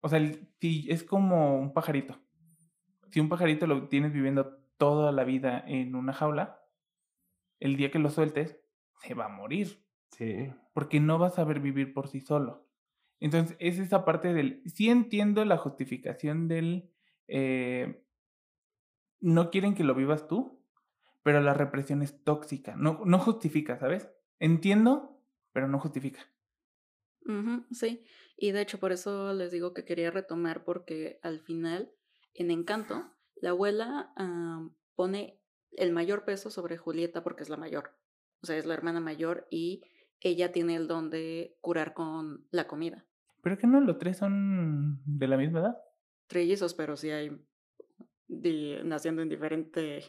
O sea, si es como un pajarito. Si un pajarito lo tienes viviendo toda la vida en una jaula, el día que lo sueltes, se va a morir. Sí. Porque no va a saber vivir por sí solo. Entonces, es esa parte del. Sí entiendo la justificación del. Eh, no quieren que lo vivas tú, pero la represión es tóxica, no, no justifica, ¿sabes? Entiendo, pero no justifica. sí, y de hecho por eso les digo que quería retomar porque al final, en Encanto, la abuela pone el mayor peso sobre Julieta porque es la mayor, o sea, es la hermana mayor y ella tiene el don de curar con la comida. ¿Pero que no los tres son de la misma edad? Trellizos, pero sí hay naciendo en diferente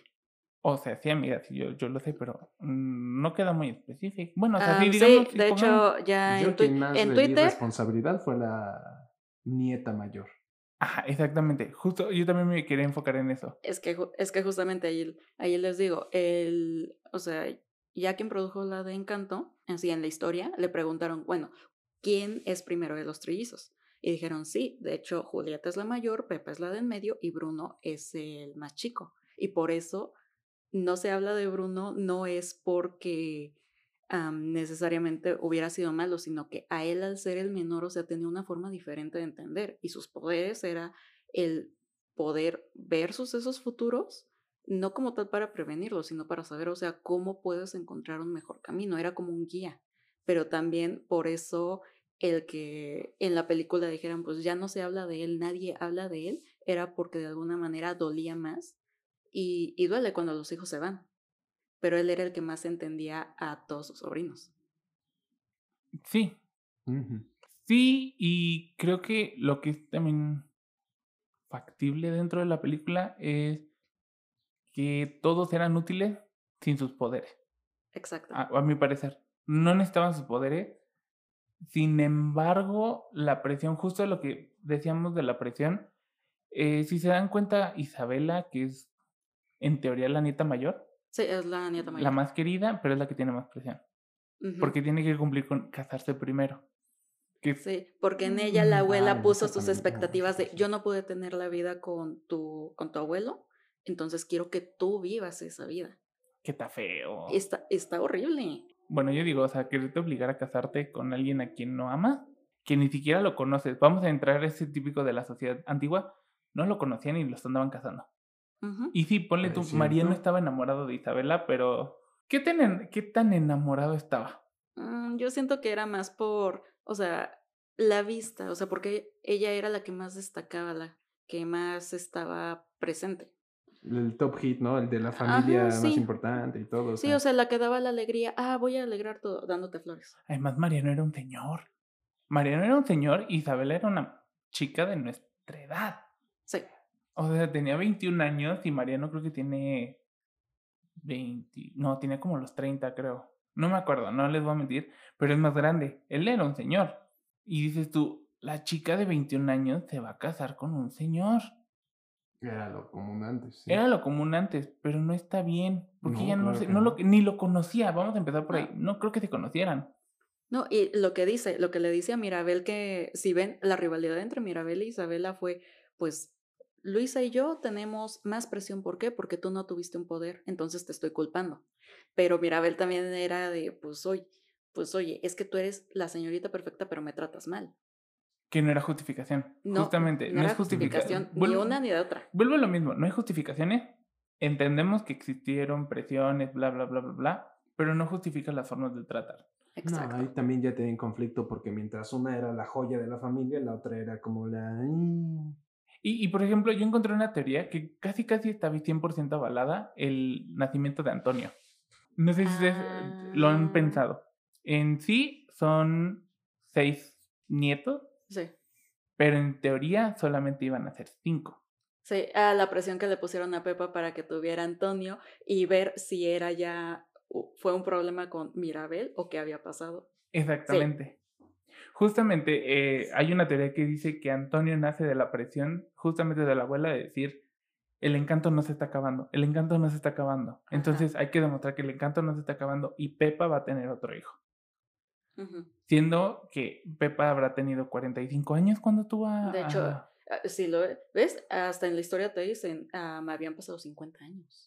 o sea, sí, amiga, yo, yo lo sé, pero mm, no queda muy específico. Bueno, o sea, sí, digamos. Sí, de hecho, ya en, Twitter. responsabilidad fue la nieta mayor. Ajá, exactamente. Justo, yo también me quería enfocar en eso. Es que, es que justamente ahí, ahí les digo, el, o sea, ya quien produjo la de Encanto, así en la historia, le preguntaron, bueno, ¿quién es primero de los trillizos? Y dijeron, sí, de hecho, Julieta es la mayor, Pepa es la de en medio y Bruno es el más chico. Y por eso no se habla de Bruno no es porque necesariamente hubiera sido malo, sino que a él al ser el menor, o sea, tenía una forma diferente de entender y sus poderes era el poder ver sucesos futuros no como tal para prevenirlo, sino para saber, o sea, cómo puedes encontrar un mejor camino. Era como un guía, pero también por eso el que en la película dijeran, pues ya no se habla de él, nadie habla de él, era porque de alguna manera dolía más y, y duele cuando los hijos se van. Pero él era el que más entendía a todos sus sobrinos. Sí, sí, y creo que lo que es también factible dentro de la película es que todos eran útiles sin sus poderes, Exacto. a, a mi parecer. No necesitaban sus poderes. Sin embargo, la presión, justo lo que decíamos de la presión, eh, si se dan cuenta, Isabela, que es en teoría la nieta mayor, Sí, es la nieta mayor. la más querida, pero es la que tiene más presión. Porque tiene que cumplir con casarse primero. Que Sí, porque en ella la abuela Ah, puso sus expectativas de yo no pude tener la vida con tu, con tu abuelo, entonces quiero que tú vivas esa vida. que está feo. Está, está horrible. Bueno, yo digo, o sea, quererte obligar a casarte con alguien a quien no amas, que ni siquiera lo conoces. Vamos a entrar a ese típico de la sociedad antigua. No lo conocían y los andaban casando. Y sí, ponle tú, Mariano cierto. estaba enamorado de Isabela, pero ¿qué tan, en- ¿qué tan enamorado estaba? Mm, yo siento que era más por, o sea, la vista, o sea, porque ella era la que más destacaba, la que más estaba presente. El top hit, ¿no? El de la familia más sí. importante y todo. o Sí, o sea, la que daba la alegría, ah, voy a alegrar todo dándote flores. Además, Mariano era un señor. Mariano era un señor y Isabela era una chica de nuestra edad. Sí, O sea, tenía 21 años y Mariano creo que tiene 20, no, tenía como los 30 creo. No me acuerdo, no les voy a mentir, pero es más grande. Él era un señor. Y dices tú, la chica de 21 años se va a casar con un señor. Era lo común antes. sí. Era lo común antes, pero no está bien, porque No, ella no, claro se- que no lo, no. ni lo conocía. Vamos a empezar por ahí. Ah. No creo que se conocieran. No, y lo que dice, lo que le dice a Mirabel que si ven la rivalidad entre Mirabel y Isabela fue, pues, Luisa y yo tenemos más presión, ¿por qué? Porque tú no tuviste un poder, entonces te estoy culpando. Pero Mirabel también era de, pues, oye, pues, oye, es que tú eres la señorita perfecta, pero me tratas mal. Que no era justificación. No, Justamente, no, era es justificación. justificación, ni una ni de otra. Vuelvo a lo mismo, no hay justificaciones. Entendemos que existieron presiones, bla, bla, bla, bla, bla, pero no justifica las formas de tratar. Exacto. No, ahí también ya tienen conflicto porque mientras una era la joya de la familia, la otra era como la... Y, y, por ejemplo, yo encontré una teoría que casi, casi está 100% avalada, el nacimiento de Antonio. No sé si ustedes lo han Ah. pensado. En sí son seis nietos, Sí. pero en teoría solamente iban a ser cinco. Sí, a la presión que le pusieron a Pepa para que tuviera Antonio y ver si era ya, fue un problema con Mirabel o qué había pasado. Exactamente. Justamente eh, hay una teoría que dice que Antonio nace de la presión, justamente de la abuela, de decir, el encanto no se está acabando, el encanto no se está acabando. Entonces hay que demostrar que el encanto no se está acabando y Pepa va a tener otro hijo. Siendo que Pepa habrá tenido 45 años cuando tuvo a... De hecho, a- Sí, lo ves, hasta en la historia te dicen, ah, me habían pasado 50 años.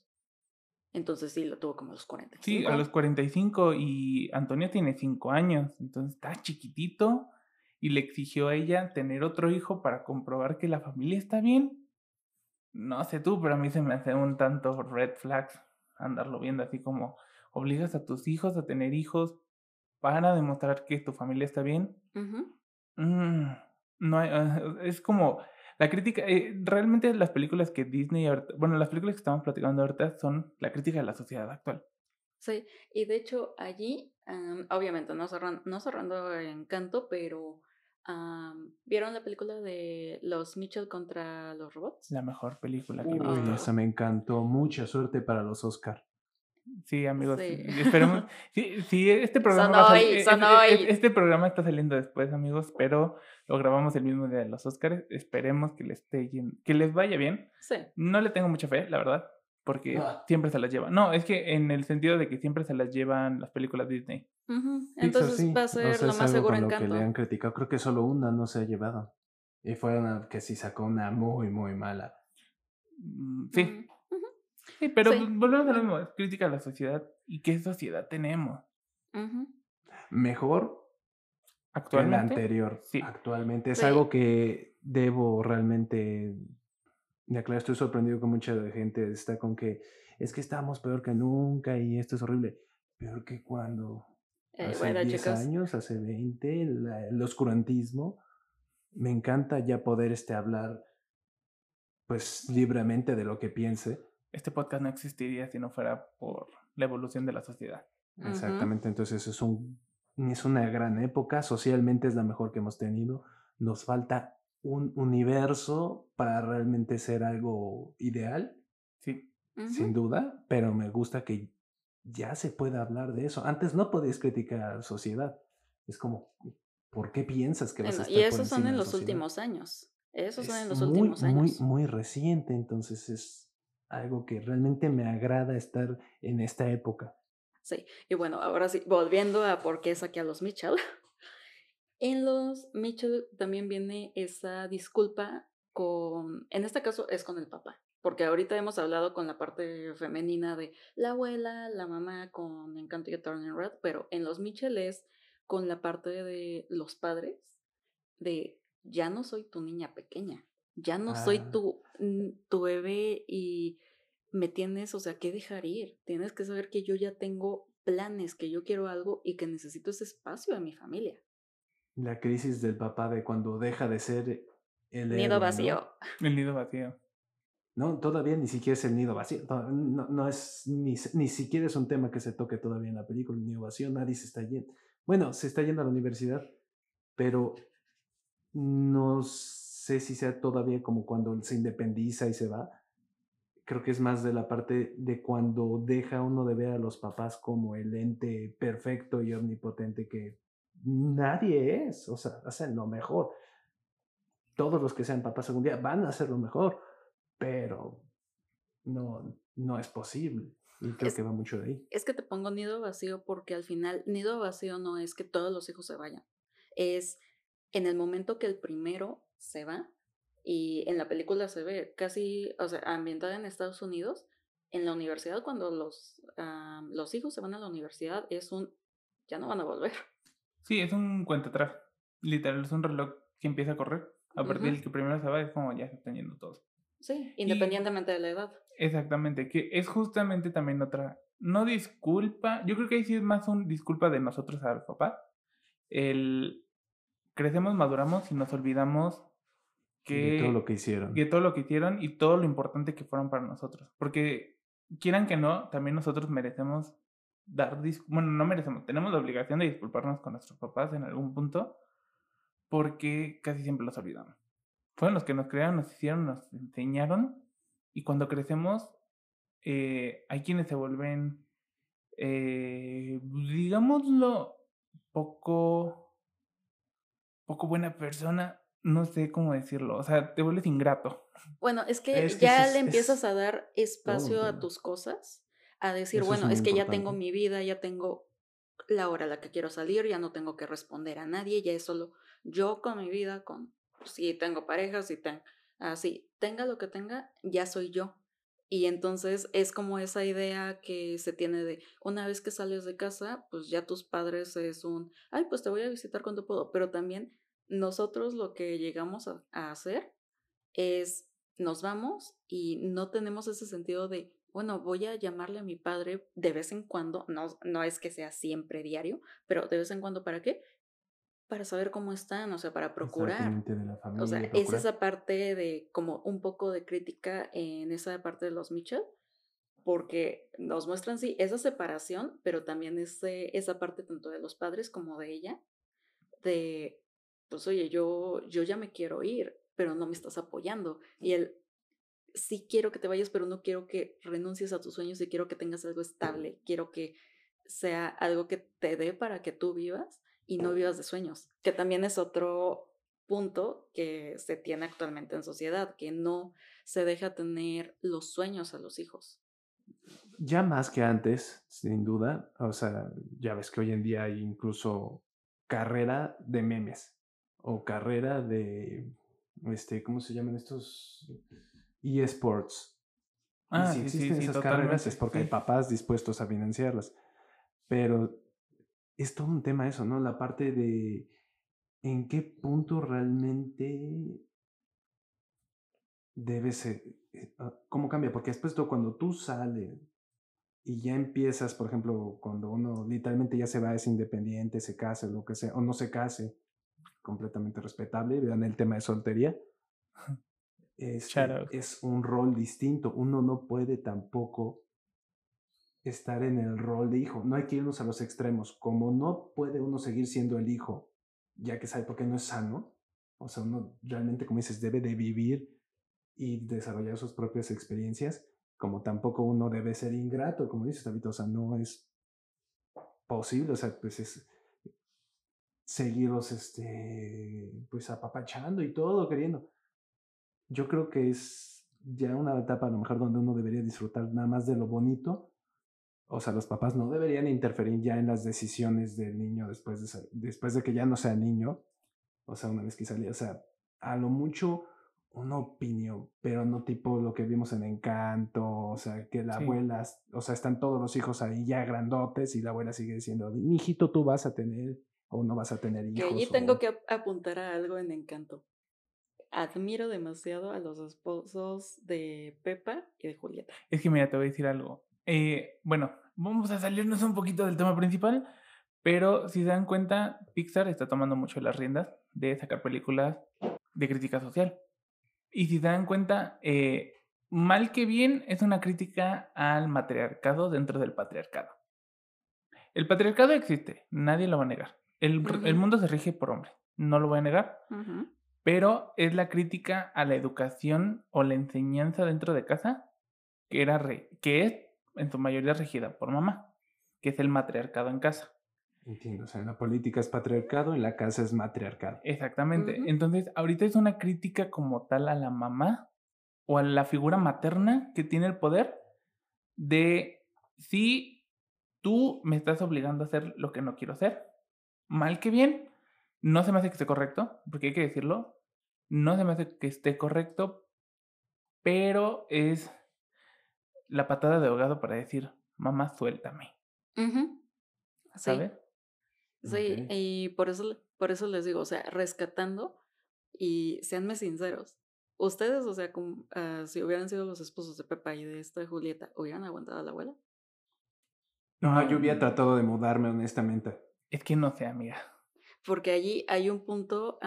Entonces sí, lo tuvo como a los 45. Sí, a los 45 y Antonio tiene 5 años, entonces está chiquitito y le exigió a ella tener otro hijo para comprobar que la familia está bien. No sé tú, pero a mí se me hace un tanto red flags andarlo viendo así como obligas a tus hijos a tener hijos para demostrar que tu familia está bien. Mm, no hay, es como la crítica, eh, realmente las películas que Disney, ahorita- bueno, las películas que estamos platicando ahorita son la crítica de la sociedad actual. Sí, y de hecho allí, am, obviamente no, cerran- no cerrando Encanto, pero am, ¿vieron la película de los Mitchell contra los robots? La mejor película que he Uy, visto. esa me encantó. Mucha suerte para los Oscar. Sí, amigos. Sí. Esperemos. Sí, sí, este programa. Hoy, son eh, eh, hoy. Este programa está saliendo después, amigos, pero lo grabamos el mismo día de los Oscars. Esperemos que les, esté que les vaya bien. Sí, No le tengo mucha fe, la verdad, porque Ah. siempre se las llevan. No, es que en el sentido de que siempre se las llevan las películas Disney. entonces sí. va a ser sea, lo es más algo seguro lo que le han criticado. Creo que solo una no se ha llevado. Y fue una que sí sacó una muy, muy mala. Mm, Sí, sí, pero Sí. volvemos a lo mismo. Es crítica a la sociedad. ¿Y qué sociedad tenemos? ujú. Mejor que la Actualmente. anterior. sí. Actualmente es Sí. algo que debo realmente Ya claro, estoy sorprendido con mucha gente está con que es que estamos peor que nunca y esto es horrible. Peor que cuando Eh, hace bueno, 10 chicos, años, hace 20, la- el oscurantismo. Me encanta ya poder este, hablar pues libremente de lo que piense. Este podcast no existiría si no fuera por la evolución de la sociedad. Exactamente, entonces es, un, es una gran época, socialmente es la mejor que hemos tenido. Nos falta un universo para realmente ser algo ideal, Sí, sin duda, pero me gusta que ya se pueda hablar de eso. Antes no podías criticar a la sociedad. Es como, ¿por qué piensas que vas a estar y por esos son en los sociedad? últimos años. Esos son en Es los muy, últimos muy, años. muy reciente, entonces es algo que realmente me agrada estar en esta época. Sí, y bueno, ahora sí, volviendo a por qué saqué a los Mitchell. En los Mitchell también viene esa disculpa con, en este caso es con el papá, porque ahorita hemos hablado con la parte femenina de la abuela, la mamá con Encanto y Turning Red, pero en los Mitchell es con la parte de los padres, de ya no soy tu niña pequeña, ya no soy Ah. tu, mm, tu bebé y me tienes, o sea, que dejar ir. Tienes que saber que yo ya tengo planes, que yo quiero algo y que necesito ese espacio de mi familia. La crisis del papá de cuando deja de ser el héroe, Nido ¿no? vacío. el nido vacío. No, todavía ni siquiera es el nido vacío. to- No, no es ni, ni siquiera es un tema que se toque todavía en la película, el nido vacío. Nadie se está yendo. Bueno, se está yendo a la universidad, pero no sé si sea todavía como cuando se independiza y se va. Creo que es más de la parte de cuando deja uno de ver a los papás como el ente perfecto y omnipotente que nadie es. O sea, hacen lo mejor. Todos los que sean papás algún día van a hacer lo mejor, pero no, no es posible. Y creo Es- que va mucho de ahí. Es que te pongo nido vacío porque al final nido vacío no es que todos los hijos se vayan. Es en el momento que el primero se va y en la película se ve casi, o sea, ambientada en Estados Unidos, en la universidad cuando los, los hijos se van a la universidad es un, ya no van a volver. Sí, es un cuento atrás. Literal, es un reloj que empieza a correr. A partir del que primero se va, es como ya se están yendo todos. Sí, independientemente de la edad. Exactamente, que es justamente también otra, no disculpa, yo creo que ahí sí es más un disculpa de nosotros al papá. El crecemos, maduramos y nos olvidamos que, de todo lo que hicieron. que todo lo que hicieron y todo lo importante que fueron para nosotros. Porque quieran que no, también nosotros merecemos dar, bueno, no merecemos, tenemos la obligación de disculparnos con nuestros papás en algún punto porque casi siempre los olvidamos. Fueron los que nos crearon, nos hicieron, nos enseñaron y cuando crecemos eh, hay quienes se vuelven, eh, digámoslo, poco, poco buena persona, no sé cómo decirlo, o sea, te vuelves ingrato. Bueno, es que Es que ya le empiezas es a dar espacio a tus cosas, a decir, bueno, es, que ya tengo mi vida, ya tengo la hora a la que quiero salir, ya no tengo que responder a nadie, ya es solo yo con mi vida, con si tengo pareja, si tengo, así, tenga lo que tenga, ya soy yo. Y entonces es como esa idea que se tiene de una vez que sales de casa, pues ya tus padres es un, ay, pues te voy a visitar cuando puedo, pero también nosotros lo que llegamos a, a hacer es nos vamos y no tenemos ese sentido de, bueno, voy a llamarle a mi padre de vez en cuando, no, no es que sea siempre diario, pero de vez en cuando, ¿para qué? Para saber cómo están, o sea, para procurar. de la familia, O sea, es esa parte de como un poco de crítica en esa parte de los Mitchell, porque nos muestran, sí, esa separación, pero también ese, esa parte tanto de los padres como de ella, de, pues oye, yo, yo ya me quiero ir, pero no me estás apoyando. Y él, sí quiero que te vayas, pero no quiero que renuncies a tus sueños y quiero que tengas algo estable, quiero que sea algo que te dé para que tú vivas y no vivas de sueños, que también es otro punto que se tiene actualmente en sociedad, que no se deja tener los sueños a los hijos. Ya más que antes, sin duda. O sea, ya ves que hoy en día hay incluso carrera de memes o carrera de, este, ¿cómo se llaman estos? eSports. Y Ah, sí, sí, existen sí, esas carreras totalmente, es porque hay sí. papás dispuestos a financiarlas. Pero es todo un tema eso, ¿no? La parte de en qué punto realmente debe ser, eh, ah, ¿cómo cambia? Porque después tú, cuando tú sales y ya empiezas, por ejemplo, cuando uno literalmente ya se va, es independiente, se case, lo que sea, o no se case, completamente respetable, vean el tema de soltería. Este, es un rol distinto. Uno no puede tampoco estar en el rol de hijo. No hay que irnos a los extremos. Como no puede uno seguir siendo el hijo, ya que sabe por qué no es sano, o sea, uno realmente, como dices, debe de vivir y desarrollar sus propias experiencias, como tampoco uno debe ser ingrato, como dices, David, o sea, no es posible, o sea, pues es seguirlos, este, pues apapachando y todo, queriendo. Yo creo que es ya una etapa a lo mejor donde uno debería disfrutar nada más de lo bonito. O sea, los papás no deberían interferir ya en las decisiones del niño después de, después de que ya no sea niño. O sea, una vez que salía, o sea, a lo mucho una opinión, pero no tipo lo que vimos en Encanto, o sea, que la abuela, o sea, están todos los hijos ahí ya grandotes y la abuela sigue diciendo, mi hijito, tú vas a tener o no vas a tener hijos. Que allí tengo que apuntar a algo en Encanto. Admiro demasiado a los esposos de Pepa y de Julieta. Es que mira, te voy a decir algo. Eh, bueno, vamos a salirnos un poquito del tema principal, pero si se dan cuenta, Pixar está tomando mucho las riendas de sacar películas de crítica social. Y si se dan cuenta, eh, mal que bien, es una crítica al matriarcado dentro del patriarcado. El patriarcado existe, nadie lo va a negar. El, mundo se rige por hombre, no lo voy a negar, pero es la crítica a la educación o la enseñanza dentro de casa que, era que es en su mayoría regida por mamá, que es el matriarcado en casa. Entiendo, o sea, en la política es patriarcado, en la casa es matriarcado. Exactamente. Entonces, ahorita es una crítica como tal a la mamá o a la figura materna que tiene el poder de si tú me estás obligando a hacer lo que no quiero hacer, mal que bien, no se me hace que esté correcto, porque hay que decirlo, no se me hace que esté correcto, pero es la patada de ahogado para decir, mamá, suéltame. ¿Sabes? Sí, y por eso, por eso les digo, o sea, rescatando y seanme sinceros. Ustedes, o sea, como, ah, si hubieran sido los esposos de Pepa y de esta Julieta, ¿hubieran aguantado a la abuela? No, yo hubiera tratado de mudarme, honestamente. Es que no sé, amiga. Porque allí hay un punto,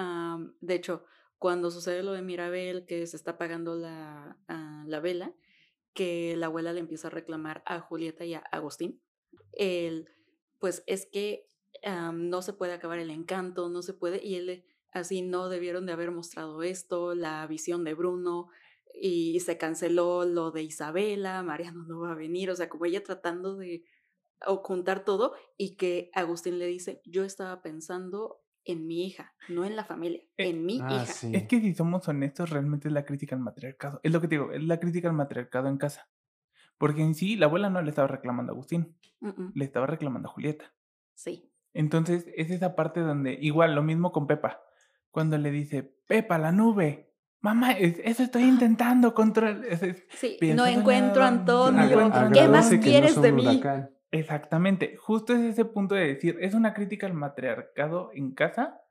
de hecho, cuando sucede lo de Mirabel, que se está apagando la, ah, la vela, que la abuela le empieza a reclamar a Julieta y a Agustín, el, pues es que no se puede acabar el encanto, no se puede, y él así no debieron de haber mostrado esto, la visión de Bruno, y se canceló lo de Isabela, Mariano no va a venir, o sea, como ella tratando de ocultar todo y que Agustín le dice, yo estaba pensando en mi hija, no en la familia, eh, en mi ah, hija. Es que si somos honestos, realmente es la crítica al matriarcado. Es lo que te digo, es la crítica al matriarcado en casa. Porque en sí, la abuela no le estaba reclamando a Agustín, le estaba reclamando a Julieta. Sí. Entonces, es esa parte donde, igual, lo mismo con Pepa, cuando le dice, Pepa, la nube. Mamá, eso estoy intentando controlar. Sí, no encuentro a Antonio. ¿Qué más quieres de mí? Exactamente, justo es ese punto de decir, es una crítica al matriarcado en casa,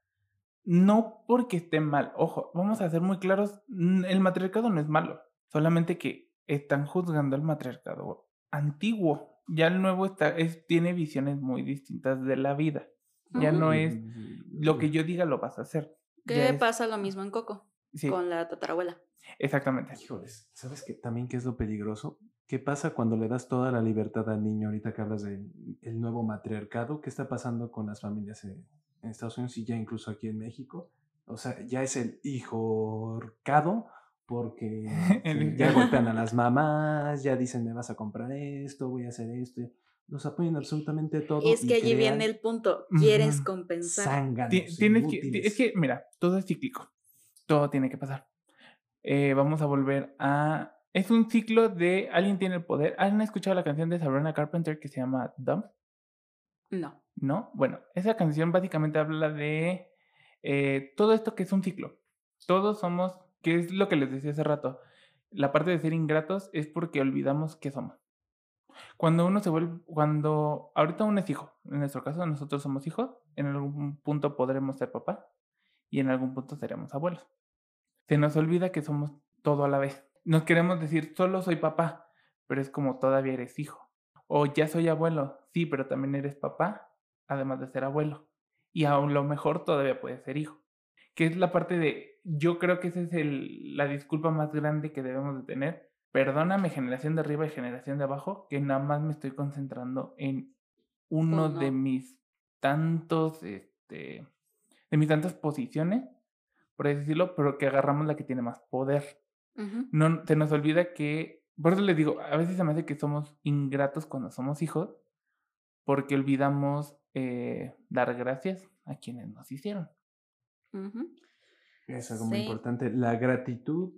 no porque esté mal. Ojo, vamos a ser muy claros, el matriarcado no es malo, solamente que están juzgando al matriarcado antiguo ya el nuevo está, es, tiene visiones muy distintas de la vida. Ya no es lo que yo diga lo vas a hacer. ¿Qué pasa lo mismo en Coco? Con la tatarabuela. Exactamente. Híjoles, ¿sabes qué? También qué es lo peligroso? ¿Qué pasa cuando le das toda la libertad al niño? Ahorita que hablas del el nuevo matriarcado, ¿qué está pasando con las familias en, en Estados Unidos y ya incluso aquí en México? O sea, ya es el hijo hijorcado porque ya golpean a las mamás, ya dicen me vas a comprar esto, voy a hacer esto. Los apoyan absolutamente todo. Es que allí viene el punto, quieres compensar. Tienes que, es que, mira, todo es cíclico, todo tiene que pasar. Eh, vamos a volver a... Es un ciclo de alguien tiene el poder. ¿Han escuchado la canción de Sabrina Carpenter que se llama Dumb? No. ¿No? Bueno, esa canción básicamente habla de eh, todo esto que es un ciclo. Todos somos que es lo que les decía hace rato. La parte de ser ingratos es porque olvidamos qué somos. Cuando uno se vuelve, cuando ahorita uno es hijo, en nuestro caso nosotros somos hijos, en algún punto podremos ser papá y en algún punto seremos abuelos. Se nos olvida que somos todo a la vez. Nos queremos decir, solo soy papá, pero es como todavía eres hijo. O ya soy abuelo, sí, pero también eres papá, además de ser abuelo. Y a lo mejor todavía puedes ser hijo. Que es la parte de, yo creo que esa es el, la disculpa más grande que debemos de tener. Perdóname generación de arriba y generación de abajo, que nada más me estoy concentrando en uno de mis tantos, este, de mis tantas posiciones, por así decirlo, pero que agarramos la que tiene más poder. No, se nos olvida que, por eso les digo, a veces se me hace que somos ingratos cuando somos hijos, porque olvidamos eh, dar gracias a quienes nos hicieron. Es algo muy importante. La gratitud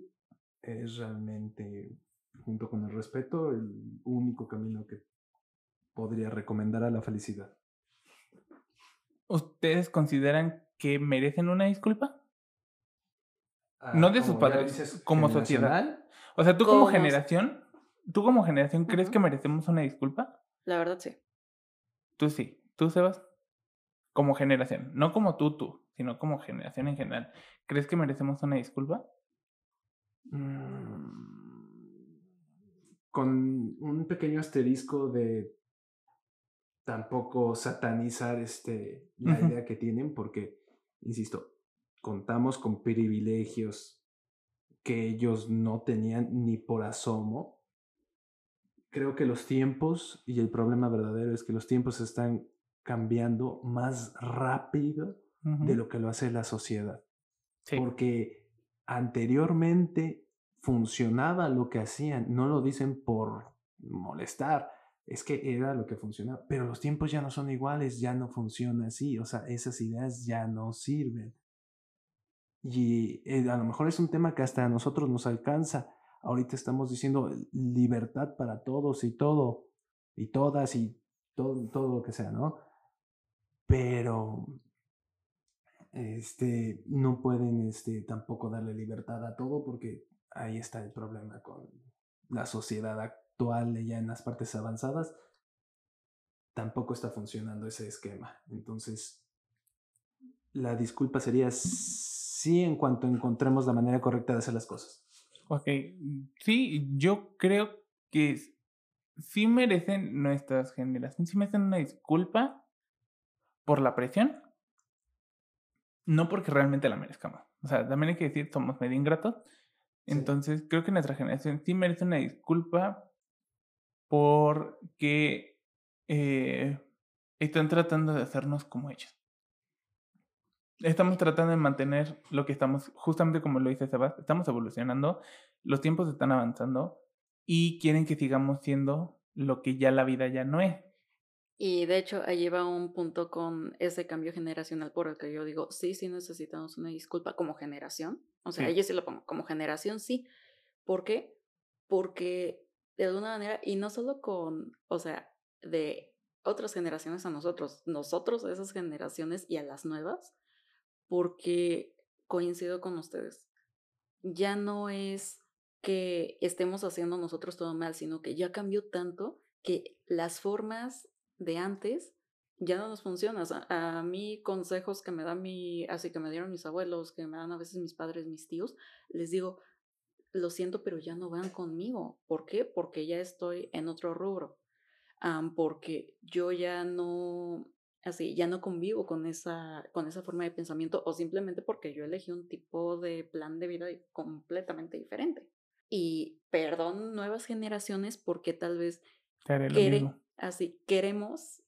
es realmente, junto con el respeto, el único camino que podría recomendar a la felicidad. ¿Ustedes consideran que merecen una disculpa? No de sus padres, como sociedad. O sea, tú como generación, tú como generación, ¿crees que merecemos una disculpa? La verdad sí. Tú sí. ¿Tú, Sebas? Como generación, no como tú, tú, sino como generación en general. ¿Crees que merecemos una disculpa? Mm, con un pequeño asterisco de tampoco satanizar este, la idea que tienen, porque, insisto, contamos con privilegios que ellos no tenían ni por asomo. Creo que los tiempos, y el problema verdadero es que los tiempos están cambiando más rápido de lo que lo hace la sociedad. Porque anteriormente funcionaba lo que hacían, no lo dicen por molestar, es que era lo que funcionaba, pero los tiempos ya no son iguales, ya no funciona así, o sea, esas ideas ya no sirven. Y eh, a lo mejor es un tema que hasta a nosotros nos alcanza. Ahorita estamos diciendo libertad para todos y todo, y todas y todo, todo lo que sea, ¿no? Pero este, no pueden este, tampoco darle libertad a todo porque ahí está el problema con la sociedad actual ya en las partes avanzadas. Tampoco está funcionando ese esquema. Entonces, la disculpa sería sí en cuanto encontremos la manera correcta de hacer las cosas. Ok, sí, yo creo que sí merecen nuestras generaciones, sí merecen una disculpa por la presión, no porque realmente la merezcamos. O sea, también hay que decir, somos medio ingratos. Entonces, creo que nuestra generación sí merece una disculpa porque eh, están tratando de hacernos como ellos estamos tratando de mantener lo que estamos, justamente como lo dice Sebas, estamos evolucionando, los tiempos están avanzando y quieren que sigamos siendo lo que ya la vida ya no es. Y de hecho, ahí va un punto con ese cambio generacional por el que yo digo, sí, sí necesitamos una disculpa como generación. O sea, sí. yo sí lo pongo, como generación sí. ¿Por qué? Porque de alguna manera, y no solo con, o sea, de otras generaciones a nosotros, nosotros a esas generaciones y a las nuevas, porque coincido con ustedes. Ya no es que estemos haciendo nosotros todo mal, sino que ya cambió tanto que las formas de antes ya no nos funcionan. A, mí consejos que me dan mi, así que me dieron mis abuelos, que me dan a veces mis padres, mis tíos, les digo, lo siento, pero ya no van conmigo. ¿Por qué? Porque ya estoy en otro rubro. porque yo ya no, así, ya no convivo con esa, con esa forma de pensamiento o simplemente porque yo elegí un tipo de plan de vida completamente diferente. Y perdón nuevas generaciones porque tal vez así queremos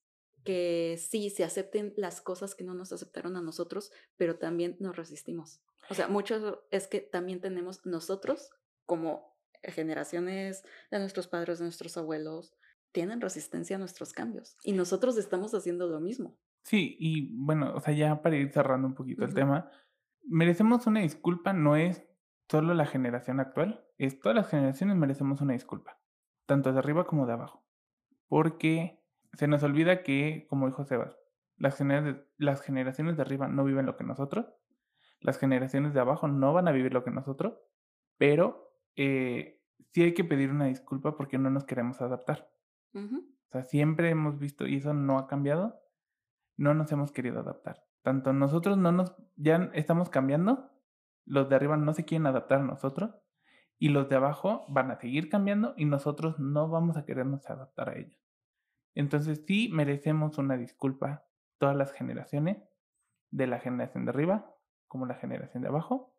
que sí se acepten las cosas que no nos aceptaron a nosotros, pero también nos resistimos. O sea, mucho es que también tenemos nosotros como generaciones de nuestros padres, de nuestros abuelos, tienen resistencia a nuestros cambios y nosotros estamos haciendo lo mismo. Sí, y bueno, o sea, ya para ir cerrando un poquito el tema, merecemos una disculpa, no es solo la generación actual, es todas las generaciones merecemos una disculpa, tanto de arriba como de abajo, porque se nos olvida que, como dijo Sebas, las, generaciones, las generaciones de arriba no viven lo que nosotros, las generaciones de abajo no van a vivir lo que nosotros, pero eh, sí hay que pedir una disculpa porque no nos queremos adaptar. O sea, siempre hemos visto, y eso no ha cambiado, no nos hemos querido adaptar. Tanto nosotros no nos, ya estamos cambiando, los de arriba no se quieren adaptar a nosotros, Y los de abajo van a seguir cambiando y nosotros no vamos a querernos adaptar a ellos. Entonces sí merecemos una disculpa todas las generaciones, de la generación de arriba como la generación de abajo,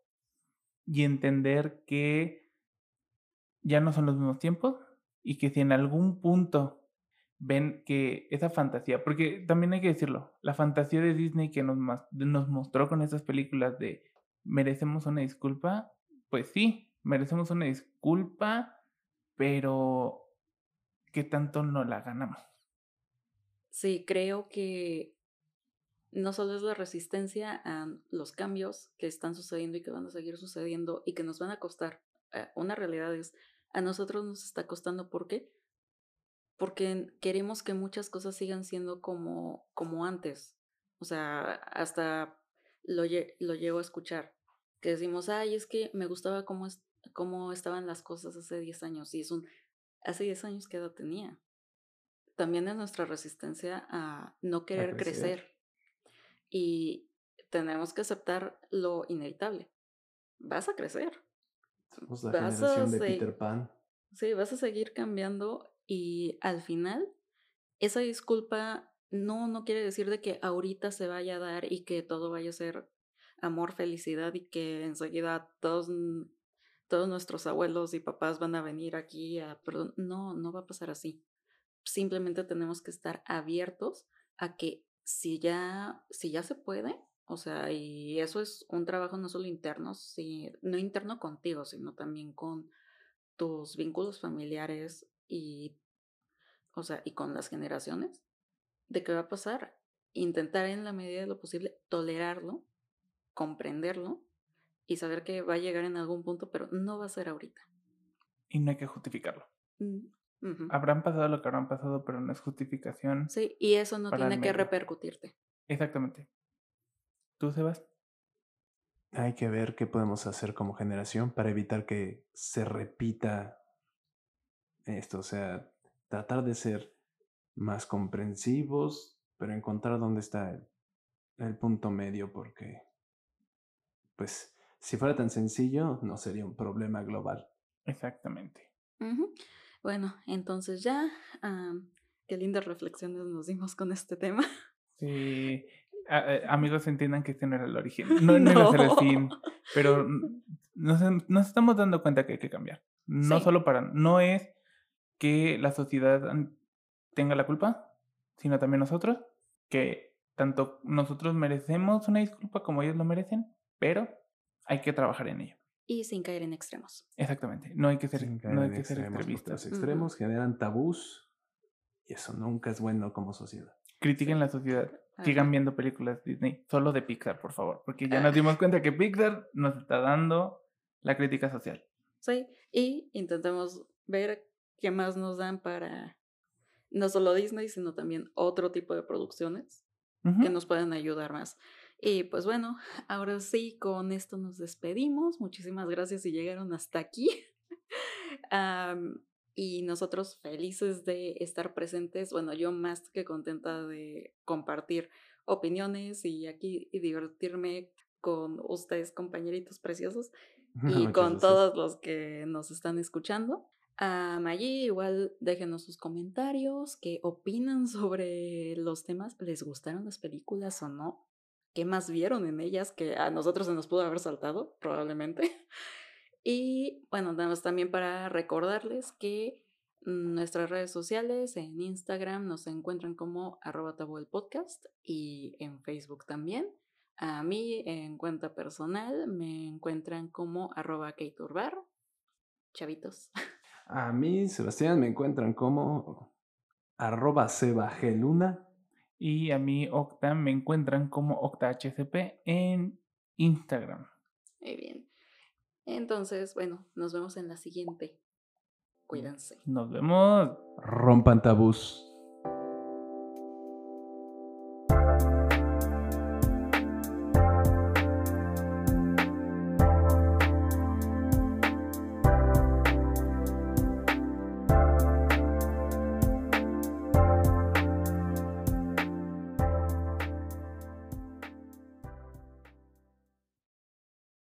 y entender que ya no son los mismos tiempos y que si en algún punto ven que esa fantasía, porque también hay que decirlo, la fantasía de Disney que nos, nos mostró con esas películas de merecemos una disculpa, pues sí, merecemos una disculpa, pero ¿qué tanto no la ganamos? Sí, creo que no solo es la resistencia a los cambios que están sucediendo y que van a seguir sucediendo y que nos van a costar. Eh, una realidad es, a nosotros nos está costando, ¿por qué? Porque queremos que muchas cosas sigan siendo como, como antes. O sea, hasta lo, lo llego a escuchar, que decimos, ay, es que me gustaba cómo, cómo estaban las cosas hace 10 años. Y es un, hace 10 años, ¿qué edad tenía? También es nuestra resistencia a no querer crecer y tenemos que aceptar lo inevitable. Vas a crecer. Somos la generación de Peter Pan. Sí, vas a seguir cambiando y al final esa disculpa no, no quiere decir de que ahorita se vaya a dar y que todo vaya a ser amor, felicidad y que enseguida todos, todos nuestros abuelos y papás van a venir aquí a... Perdón, no, no va a pasar así. Simplemente tenemos que estar abiertos a que si ya, si ya se puede, o sea, y eso es un trabajo no solo interno, si, no interno contigo, sino también con tus vínculos familiares y, o sea, y con las generaciones, de qué va a pasar. Intentar en la medida de lo posible tolerarlo, comprenderlo y saber que va a llegar en algún punto, pero no va a ser ahorita. Y no hay que justificarlo. Mm. Habrán pasado lo que habrán pasado, pero no es justificación. Sí, y eso no tiene que repercutirte. Exactamente. ¿Tú, Sebas? Hay que ver qué podemos hacer como generación para evitar que se repita esto. O sea, tratar de ser más comprensivos, pero encontrar dónde está el, punto medio, porque, pues, si fuera tan sencillo, no sería un problema global. Exactamente. Bueno, entonces ya, qué lindas reflexiones nos dimos con este tema. Sí, eh, amigos entiendan que este no era el origen, no, no. iba a ser el fin, pero nos, nos, estamos dando cuenta que hay que cambiar. No solo para, no es que la sociedad tenga la culpa, sino también nosotros, que tanto nosotros merecemos una disculpa como ellos lo merecen, pero hay que trabajar en ello y sin caer en extremos. Exactamente, no hay que ser, no hay que ser extremistas. Los extremos generan tabús y eso nunca es bueno como sociedad. Critiquen la sociedad, sigan viendo películas Disney, solo de Pixar, por favor, porque ya nos dimos cuenta que Pixar nos está dando la crítica social. Sí, y intentemos ver qué más nos dan para no solo Disney, sino también otro tipo de producciones que nos puedan ayudar más. Y pues bueno, ahora sí, con esto nos despedimos. Muchísimas gracias si llegaron hasta aquí. y nosotros felices de estar presentes. Bueno, yo más que contenta de compartir opiniones y aquí y divertirme con ustedes, compañeritos preciosos, y con todos los que nos están escuchando. allí igual déjenos sus comentarios, qué opinan sobre los temas, les gustaron las películas o no, qué más vieron en ellas que a nosotros se nos pudo haber saltado, probablemente. Y bueno, nada más también para recordarles que nuestras redes sociales en Instagram nos encuentran como arroba el podcast y en Facebook también. A mí en cuenta personal me encuentran como arroba kturbar. Chavitos. A mí, Sebastián, me encuentran como arroba sebageluna. Y a mí, Octa, me encuentran como OctaHCP en Instagram. Muy bien. Entonces, bueno, nos vemos en la siguiente. Cuídense. Nos vemos. Rompan tabús.